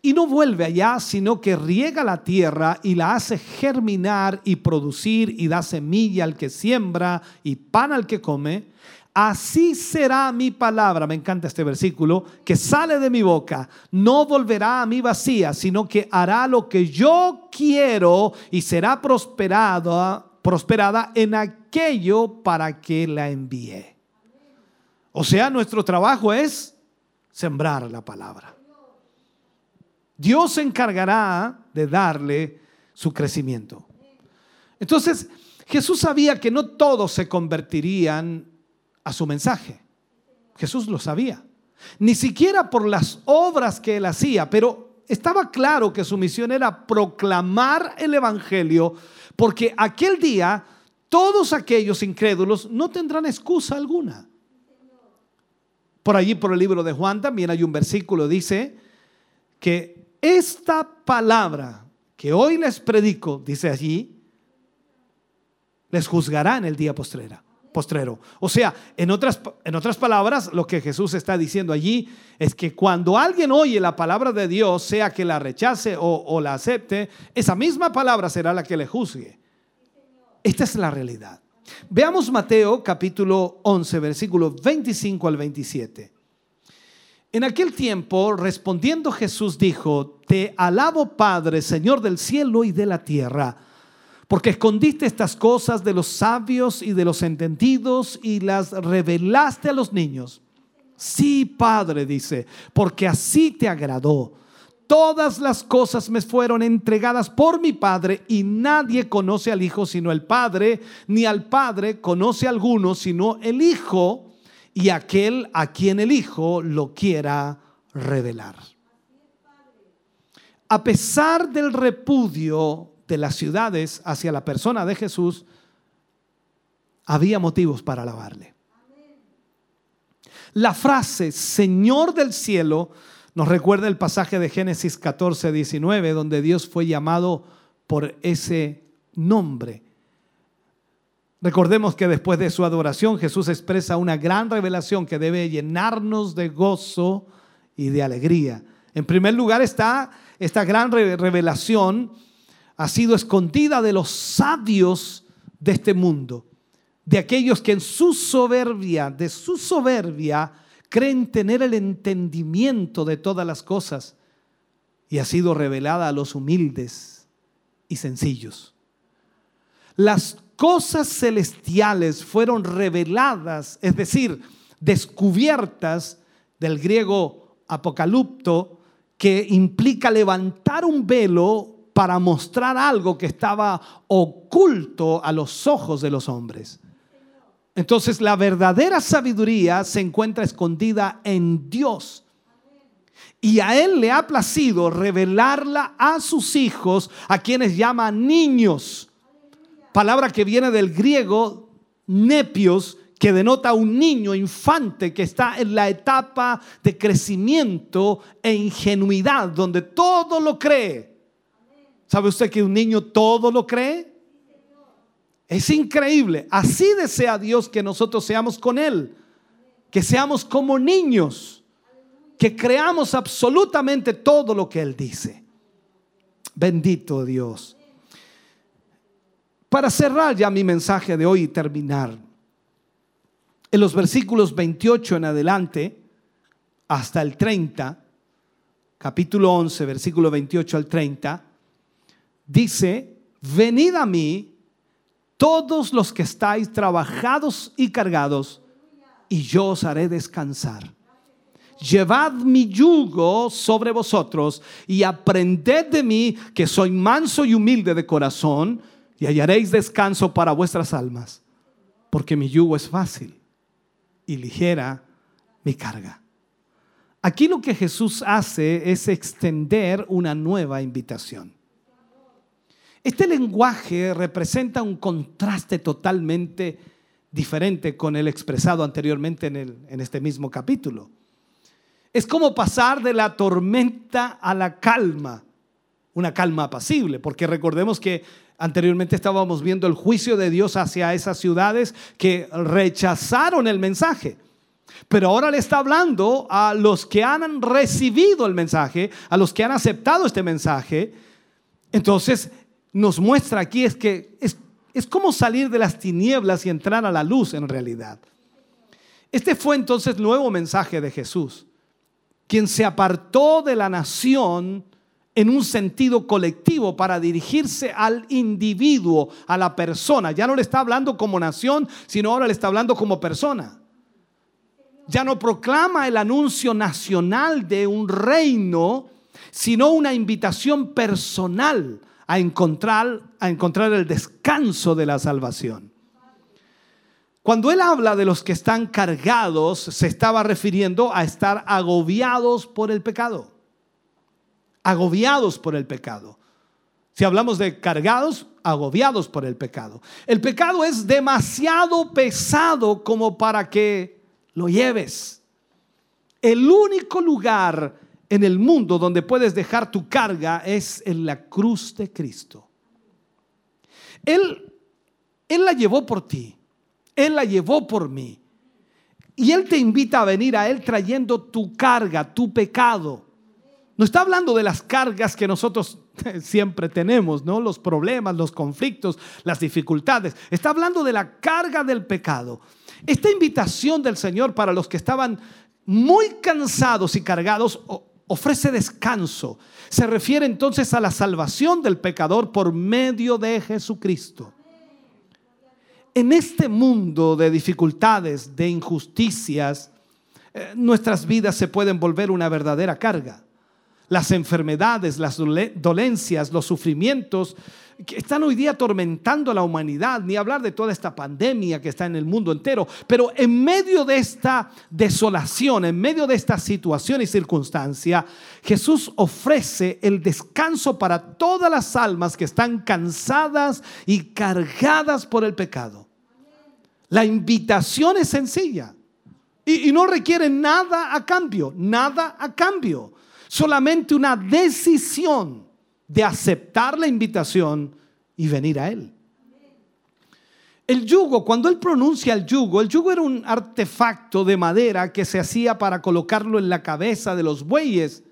y no vuelve allá, sino que riega la tierra y la hace germinar y producir y da semilla al que siembra y pan al que come, así será mi palabra, me encanta este versículo, que sale de mi boca, no volverá a mí vacía, sino que hará lo que yo quiero y será prosperada prosperada en aquello para que la envíe. O sea, nuestro trabajo es sembrar la palabra. Dios se encargará de darle su crecimiento. Entonces, Jesús sabía que no todos se convertirían a su mensaje. Jesús lo sabía. Ni siquiera por las obras que él hacía, pero estaba claro que su misión era proclamar el Evangelio porque aquel día todos aquellos incrédulos no tendrán excusa alguna. Por allí, por el libro de Juan, también hay un versículo, dice que esta palabra que hoy les predico, dice allí, les juzgará en el día postrera, postrero. O sea, en otras, en otras palabras, lo que Jesús está diciendo allí es que cuando alguien oye la palabra de Dios, sea que la rechace o, o la acepte, esa misma palabra será la que le juzgue. Esta es la realidad. Veamos Mateo capítulo 11, versículos 25 al 27. En aquel tiempo, respondiendo Jesús dijo, Te alabo Padre, Señor del cielo y de la tierra, porque escondiste estas cosas de los sabios y de los entendidos y las revelaste a los niños. Sí, Padre, dice, porque así te agradó. Todas las cosas me fueron entregadas por mi Padre y nadie conoce al Hijo sino el Padre, ni al Padre conoce alguno sino el Hijo y aquel a quien el Hijo lo quiera revelar. A pesar del repudio de las ciudades hacia la persona de Jesús, había motivos para alabarle. La frase Señor del cielo nos recuerda el pasaje de Génesis 14, 19, donde Dios fue llamado por ese nombre. Recordemos que después de su adoración Jesús expresa una gran revelación que debe llenarnos de gozo y de alegría. En primer lugar está esta gran revelación ha sido escondida de los sabios de este mundo, de aquellos que en su soberbia, de su soberbia, creen tener el entendimiento de todas las cosas y ha sido revelada a los humildes y sencillos. Las cosas celestiales fueron reveladas, es decir, descubiertas del griego apocalipto, que implica levantar un velo para mostrar algo que estaba oculto a los ojos de los hombres. Entonces la verdadera sabiduría se encuentra escondida en Dios. Y a Él le ha placido revelarla a sus hijos, a quienes llama niños. Palabra que viene del griego nepios, que denota un niño infante que está en la etapa de crecimiento e ingenuidad, donde todo lo cree. ¿Sabe usted que un niño todo lo cree? Es increíble. Así desea Dios que nosotros seamos con Él. Que seamos como niños. Que creamos absolutamente todo lo que Él dice. Bendito Dios. Para cerrar ya mi mensaje de hoy y terminar. En los versículos 28 en adelante hasta el 30, capítulo 11, versículo 28 al 30, dice, venid a mí todos los que estáis trabajados y cargados, y yo os haré descansar. Llevad mi yugo sobre vosotros y aprended de mí que soy manso y humilde de corazón, y hallaréis descanso para vuestras almas, porque mi yugo es fácil y ligera mi carga. Aquí lo que Jesús hace es extender una nueva invitación. Este lenguaje representa un contraste totalmente diferente con el expresado anteriormente en, este mismo capítulo. Es como pasar de la tormenta a la calma, una calma apacible, porque recordemos que anteriormente estábamos viendo el juicio de Dios hacia esas ciudades que rechazaron el mensaje. Pero ahora le está hablando a los que han recibido el mensaje, a los que han aceptado este mensaje. Entonces, nos muestra aquí es que es, es como salir de las tinieblas y entrar a la luz en realidad. Este fue entonces el nuevo mensaje de Jesús, quien se apartó de la nación en un sentido colectivo para dirigirse al individuo, a la persona. Ya no le está hablando como nación, sino ahora le está hablando como persona. Ya no proclama el anuncio nacional de un reino, sino una invitación personal a encontrar, a encontrar el descanso de la salvación. Cuando él habla de los que están cargados, se estaba refiriendo a estar agobiados por el pecado. Agobiados por el pecado. Si hablamos de cargados, agobiados por el pecado. El pecado es demasiado pesado como para que lo lleves. El único lugar en el mundo donde puedes dejar tu carga es en la cruz de Cristo. Él, él la llevó por ti, Él la llevó por mí. Y Él te invita a venir a Él trayendo tu carga, tu pecado. No está hablando de las cargas que nosotros siempre tenemos, ¿no? Los problemas, los conflictos, las dificultades. Está hablando de la carga del pecado. Esta invitación del Señor para los que estaban muy cansados y cargados ofrece descanso. Se refiere entonces a la salvación del pecador por medio de Jesucristo. En este mundo de dificultades, de injusticias, eh, nuestras vidas se pueden volver una verdadera carga. Las enfermedades, las dolencias, los sufrimientos que están hoy día atormentando a la humanidad, ni hablar de toda esta pandemia que está en el mundo entero, pero en medio de esta desolación, en medio de esta situación y circunstancia, Jesús ofrece el descanso para todas las almas que están cansadas y cargadas por el pecado. La invitación es sencilla y, y no requiere nada a cambio, nada a cambio, solamente una decisión de aceptar la invitación y venir a Él. El yugo, cuando Él pronuncia el yugo, el yugo era un artefacto de madera que se hacía para colocarlo en la cabeza de los bueyes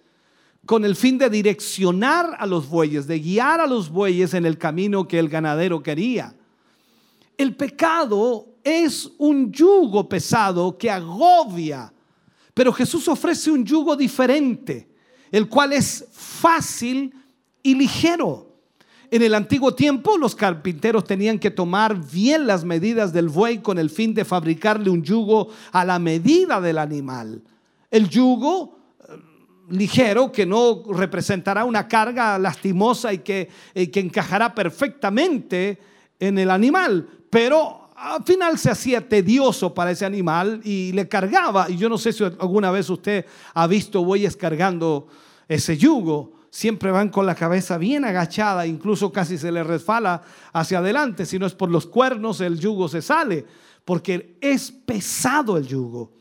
con el fin de direccionar a los bueyes, de guiar a los bueyes en el camino que el ganadero quería. El pecado es un yugo pesado que agobia, pero Jesús ofrece un yugo diferente, el cual es fácil y ligero. En el antiguo tiempo los carpinteros tenían que tomar bien las medidas del buey con el fin de fabricarle un yugo a la medida del animal. El yugo eh, ligero que no representará una carga lastimosa y que, que encajará perfectamente en el animal, pero al final se hacía tedioso para ese animal y le cargaba. Y yo no sé si alguna vez usted ha visto bueyes cargando ese yugo. Siempre van con la cabeza bien agachada, incluso casi se le resfala hacia adelante. Si no es por los cuernos, el yugo se sale, porque es pesado el yugo.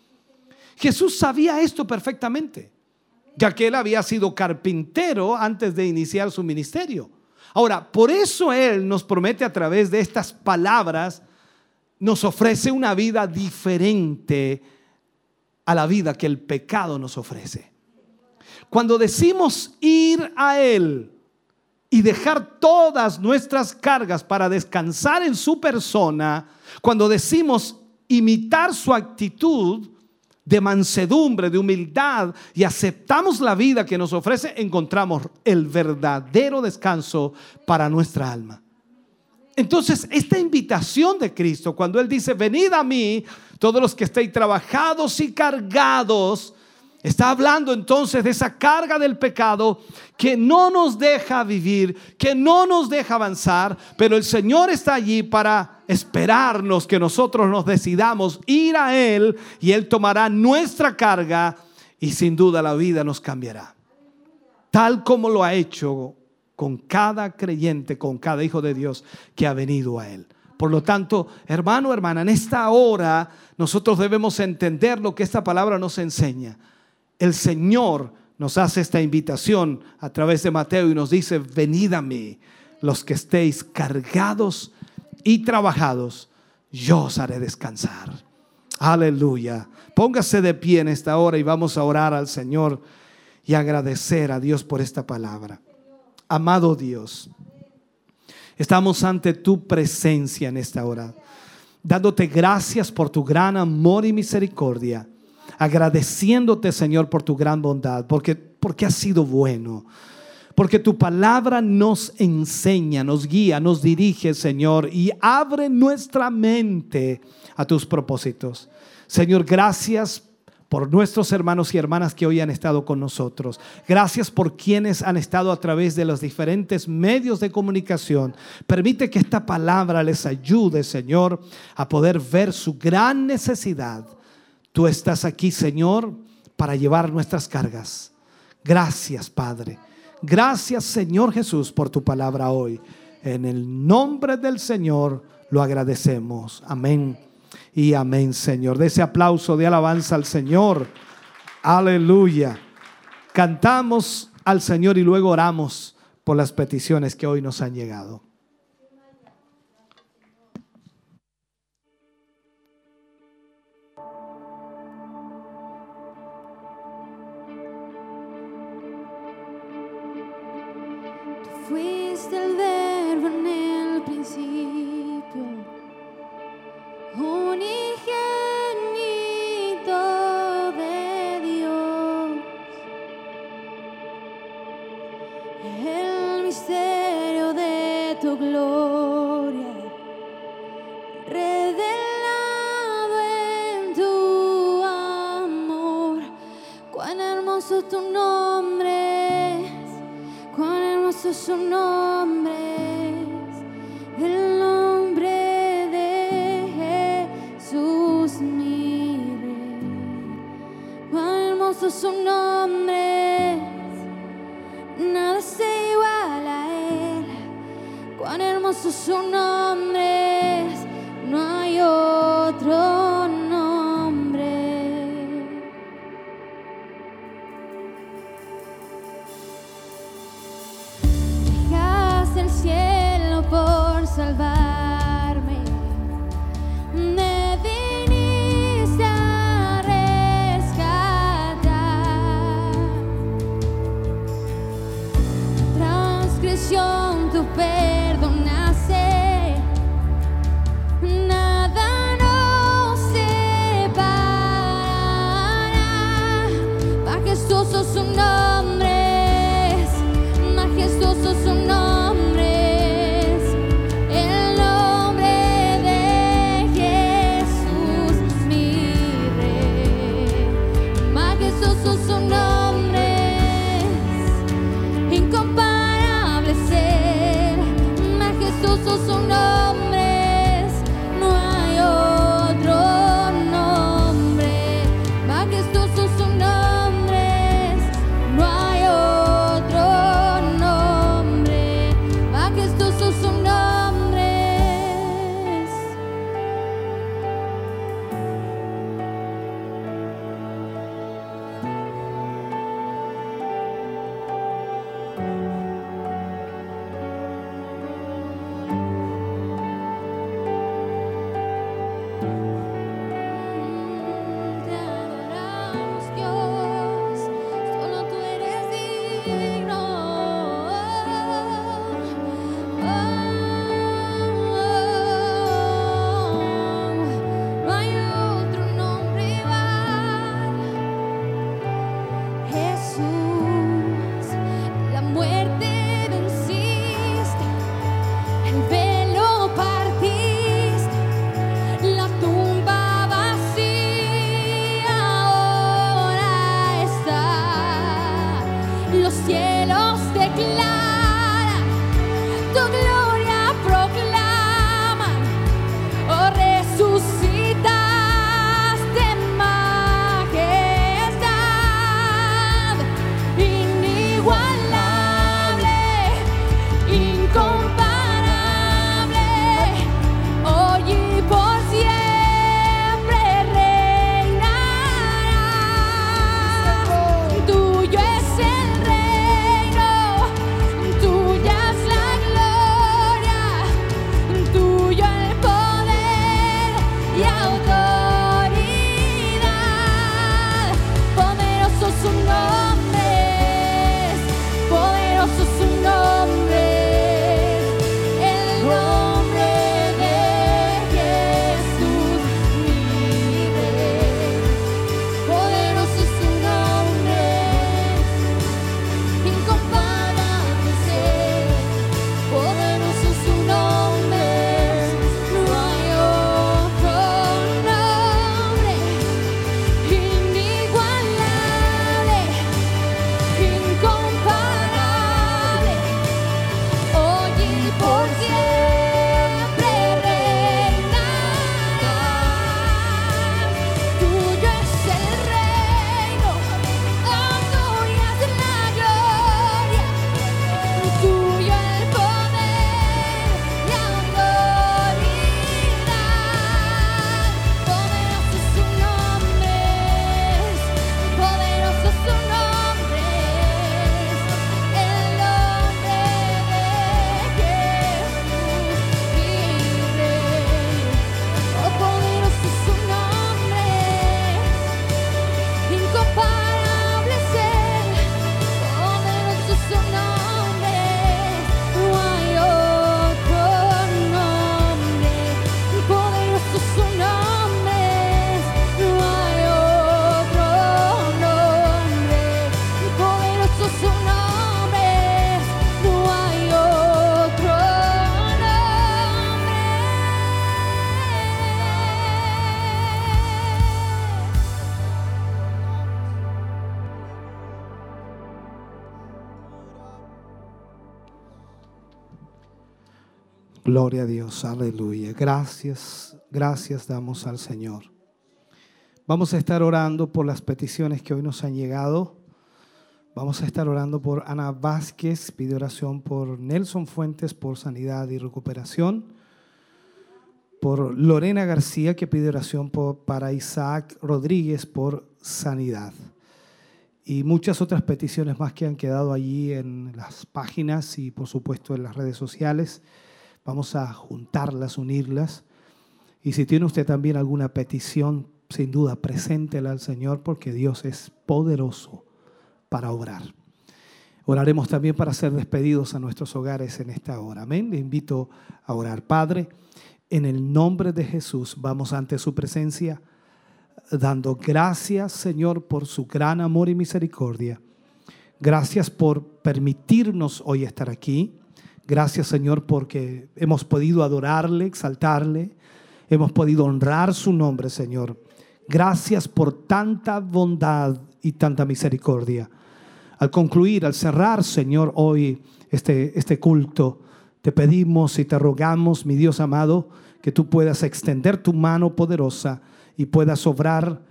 Jesús sabía esto perfectamente, ya que él había sido carpintero antes de iniciar su ministerio. Ahora, por eso Él nos promete a través de estas palabras, nos ofrece una vida diferente a la vida que el pecado nos ofrece. Cuando decimos ir a Él y dejar todas nuestras cargas para descansar en su persona, cuando decimos imitar su actitud, de mansedumbre, de humildad y aceptamos la vida que nos ofrece, encontramos el verdadero descanso para nuestra alma. Entonces, esta invitación de Cristo, cuando Él dice, venid a mí, todos los que estéis trabajados y cargados, Está hablando entonces de esa carga del pecado que no nos deja vivir, que no nos deja avanzar, pero el Señor está allí para esperarnos que nosotros nos decidamos ir a Él y Él tomará nuestra carga y sin duda la vida nos cambiará. Tal como lo ha hecho con cada creyente, con cada hijo de Dios que ha venido a Él. Por lo tanto, hermano, hermana, en esta hora nosotros debemos entender lo que esta palabra nos enseña el Señor nos hace esta invitación a través de Mateo y nos dice, venid a mí los que estéis cargados y trabajados, yo os haré descansar. Aleluya. Póngase de pie en esta hora y vamos a orar al Señor y agradecer a Dios por esta palabra. Amado Dios, estamos ante tu presencia en esta hora, dándote gracias por tu gran amor y misericordia agradeciéndote, Señor, por tu gran bondad, porque, porque has sido bueno. Porque tu palabra nos enseña, nos guía, nos dirige, Señor, y abre nuestra mente a tus propósitos. Señor, gracias por nuestros hermanos y hermanas que hoy han estado con nosotros. Gracias por quienes han estado a través de los diferentes medios de comunicación. Permite que esta palabra les ayude, Señor, a poder ver su gran necesidad Tú estás aquí, Señor, para llevar nuestras cargas. Gracias, Padre. Gracias, Señor Jesús, por tu palabra hoy. En el nombre del Señor lo agradecemos. Amén. Y amén, Señor. De ese aplauso de alabanza al Señor. Aleluya. Cantamos al Señor y luego oramos por las peticiones que hoy nos han llegado. fuiste el verbo en el principio, unigénito de Dios, el misterio de tu gloria. Revelado en tu amor, cuán hermoso tu nombre. Preciosos son nombres, el nombre de Jesús mi rey. Cuán hermosos son nombres, nada se iguala a él. Cuán hermosos son nombres, no hay otro. salvar. Gloria a Dios, aleluya. Gracias, gracias damos al Señor. Vamos a estar orando por las peticiones que hoy nos han llegado. Vamos a estar orando por Ana Vázquez, pide oración por Nelson Fuentes por sanidad y recuperación. Por Lorena García, que pide oración por- para Isaac Rodríguez por sanidad. Y muchas otras peticiones más que han quedado allí en las páginas y por supuesto en las redes sociales. Vamos a juntarlas, unirlas. Y si tiene usted también alguna petición, sin duda, preséntela al Señor porque Dios es poderoso para obrar. Oraremos también para ser despedidos a nuestros hogares en esta hora. Amén. Le invito a orar. Padre, en el nombre de Jesús vamos ante su presencia dando gracias, Señor, por su gran amor y misericordia. Gracias por permitirnos hoy estar aquí. Gracias, Señor, porque hemos podido adorarle, exaltarle. Hemos podido honrar su nombre, Señor. Gracias por tanta bondad y tanta misericordia. Al concluir, al cerrar, Señor, hoy este, este culto, te pedimos y te rogamos, mi Dios amado, que tú puedas extender tu mano poderosa y puedas obrar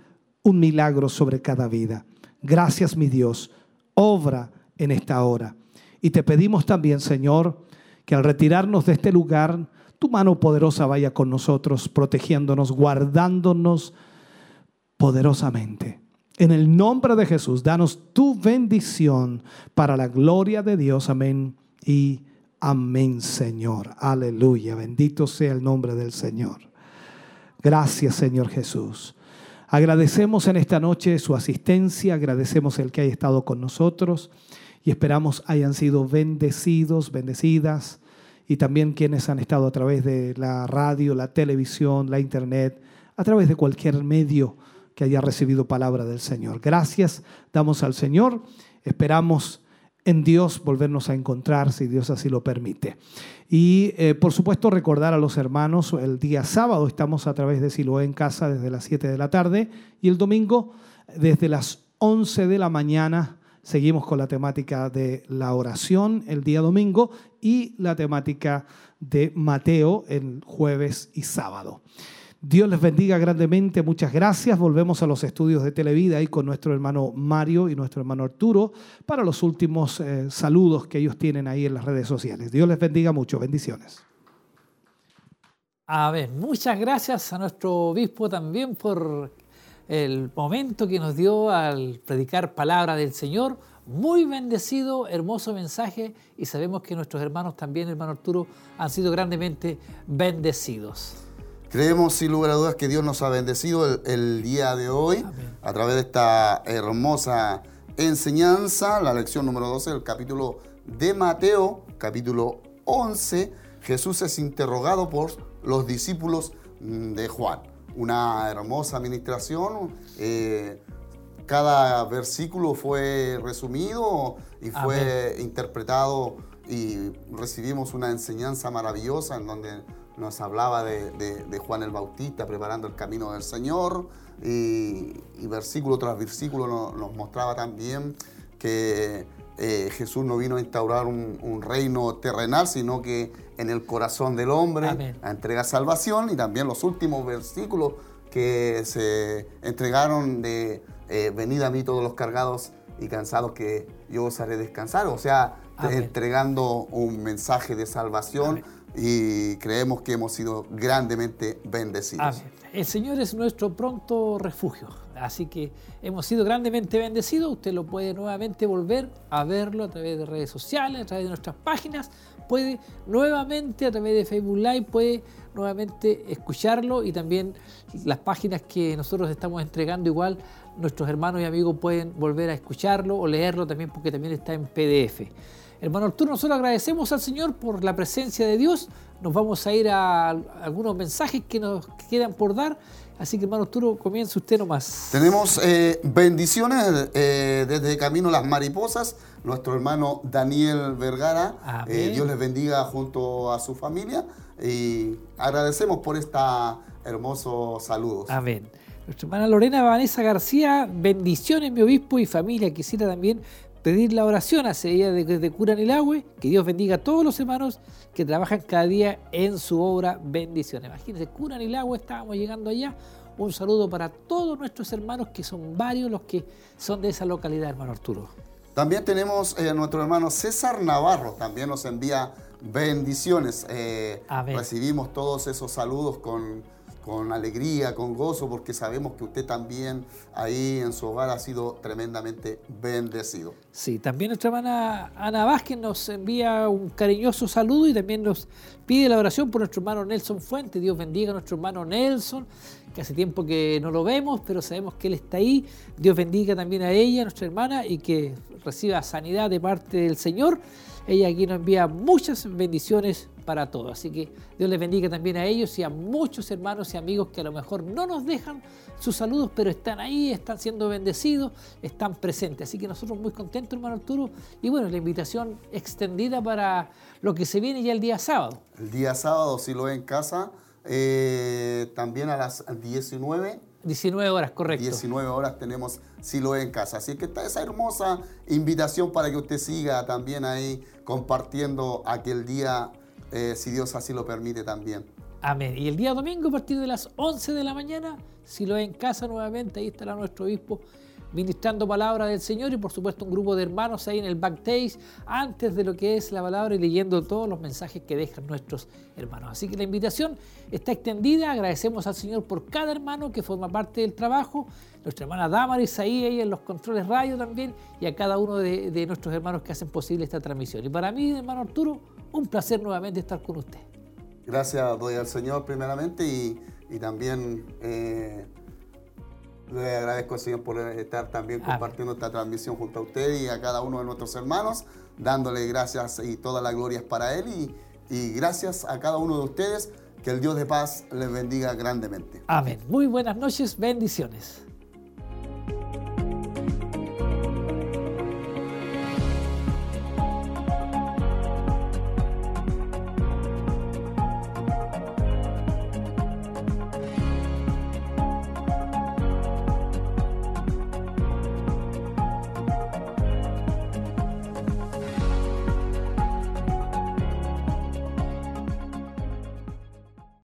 un milagro sobre cada vida. Gracias, mi Dios. Obra en esta hora. Y te pedimos también, Señor, que al retirarnos de este lugar, tu mano poderosa vaya con nosotros, protegiéndonos, guardándonos poderosamente. En el nombre de Jesús, danos tu bendición para la gloria de Dios. Amén y amén, Señor. Aleluya. Bendito sea el nombre del Señor. Gracias, Señor Jesús. Agradecemos en esta noche su asistencia, agradecemos el que haya estado con nosotros y esperamos hayan sido bendecidos, bendecidas y también quienes han estado a través de la radio, la televisión, la internet, a través de cualquier medio que haya recibido palabra del Señor. Gracias damos al Señor, esperamos en Dios volvernos a encontrar si Dios así lo permite. Y eh, por supuesto recordar a los hermanos, el día sábado estamos a través de Siloé en casa desde las 7 de la tarde y el domingo desde las 11 de la mañana seguimos con la temática de la oración el día domingo y la temática de Mateo el jueves y sábado. Dios les bendiga grandemente, muchas gracias. Volvemos a los estudios de Televida ahí con nuestro hermano Mario y nuestro hermano Arturo para los últimos eh, saludos que ellos tienen ahí en las redes sociales. Dios les bendiga mucho, bendiciones. A ver, muchas gracias a nuestro obispo también por el momento que nos dio al predicar palabra del Señor. Muy bendecido, hermoso mensaje y sabemos que nuestros hermanos también, hermano Arturo, han sido grandemente bendecidos. Creemos sin lugar a dudas que Dios nos ha bendecido el, el día de hoy Amén. a través de esta hermosa enseñanza, la lección número 12 del capítulo de Mateo, capítulo 11. Jesús es interrogado por los discípulos de Juan. Una hermosa administración. eh, cada versículo fue resumido y fue interpretado y recibimos una enseñanza maravillosa en donde nos hablaba de, de- de Juan el Bautista preparando el camino del Señor y, y versículo tras versículo no- nos, mostraba también que eh, Jesús no vino a instaurar un, un reino terrenal, sino que en el corazón del hombre Amén. a entregar salvación y también los últimos versículos que se entregaron de eh, venid a mí todos los cargados y cansados que yo os haré descansar, o sea, Amén. entregando un mensaje de salvación y creemos que hemos sido grandemente bendecidos. El Señor es nuestro pronto refugio. Así que hemos sido grandemente bendecidos. Usted lo puede nuevamente volver a verlo a través de redes sociales, a través de nuestras páginas. Puede nuevamente a través de Facebook Live, puede nuevamente escucharlo y también las páginas que nosotros estamos entregando igual. Nuestros hermanos y amigos pueden volver a escucharlo o leerlo también porque también está en PDF. Hermano Arturo, nosotros agradecemos al Señor por la presencia de Dios. Nos vamos a ir a algunos mensajes que nos quedan por dar. Así que, hermano Arturo, comience usted nomás. Tenemos eh, bendiciones eh, desde Camino Las Mariposas, nuestro hermano Daniel Vergara. Eh, Dios les bendiga junto a su familia y agradecemos por esta hermosos saludos. Amén. Nuestra hermana Lorena Vanessa García, bendiciones, mi obispo y familia. Quisiera también pedir la oración hacia ella de, de Cura Nilagüe, que Dios bendiga a todos los hermanos que trabajan cada día en su obra. Bendiciones. Imagínense, Cura Nilagüe, estábamos llegando allá. Un saludo para todos nuestros hermanos, que son varios los que son de esa localidad, hermano Arturo. También tenemos eh, a nuestro hermano César Navarro, también nos envía bendiciones. Eh, Amén. recibimos todos esos saludos con, con alegría, con gozo, porque sabemos que usted también ahí en su hogar ha sido tremendamente bendecido. Sí, también nuestra hermana Ana Vázquez nos envía un cariñoso saludo y también nos pide la oración por nuestro hermano Nelson Fuente. Dios bendiga a nuestro hermano Nelson, que hace tiempo que no lo vemos, pero sabemos que él está ahí. Dios bendiga también a ella, nuestra hermana, y que reciba sanidad de parte del Señor. Ella aquí nos envía muchas bendiciones para todos. Así que Dios les bendiga también a ellos y a muchos hermanos y amigos que a lo mejor no nos dejan sus saludos, pero están ahí, están siendo bendecidos, están presentes. Así que nosotros muy contentos, hermano Arturo. Y bueno, la invitación extendida para lo que se viene ya el día sábado. El día sábado, si lo ve en casa, eh, también a las 19 19 horas, correcto. 19 horas tenemos Siloé en casa. Así que está esa hermosa invitación para que usted siga también ahí compartiendo aquel día, eh, si Dios así lo permite también. Amén. Y el día domingo, a partir de las 11 de la mañana, si lo ve en casa nuevamente, ahí estará nuestro obispo ministrando palabra del Señor y por supuesto un grupo de hermanos ahí en el backstage antes de lo que es la palabra y leyendo todos los mensajes que dejan nuestros hermanos. Así que la invitación está extendida, agradecemos al Señor por cada hermano que forma parte del trabajo, nuestra hermana Damaris ahí, ahí en los controles radio también y a cada uno de, nuestros hermanos que hacen posible esta transmisión. Y para mí, hermano Arturo, un placer nuevamente estar con usted. Gracias doy al Señor primeramente y, y también eh, le agradezco al Señor por estar también Amén. compartiendo esta transmisión junto a usted y a cada uno de nuestros hermanos, dándole gracias y toda la gloria es para Él y, y gracias a cada uno de ustedes, que el Dios de paz les bendiga grandemente. Amén. Muy buenas noches, bendiciones.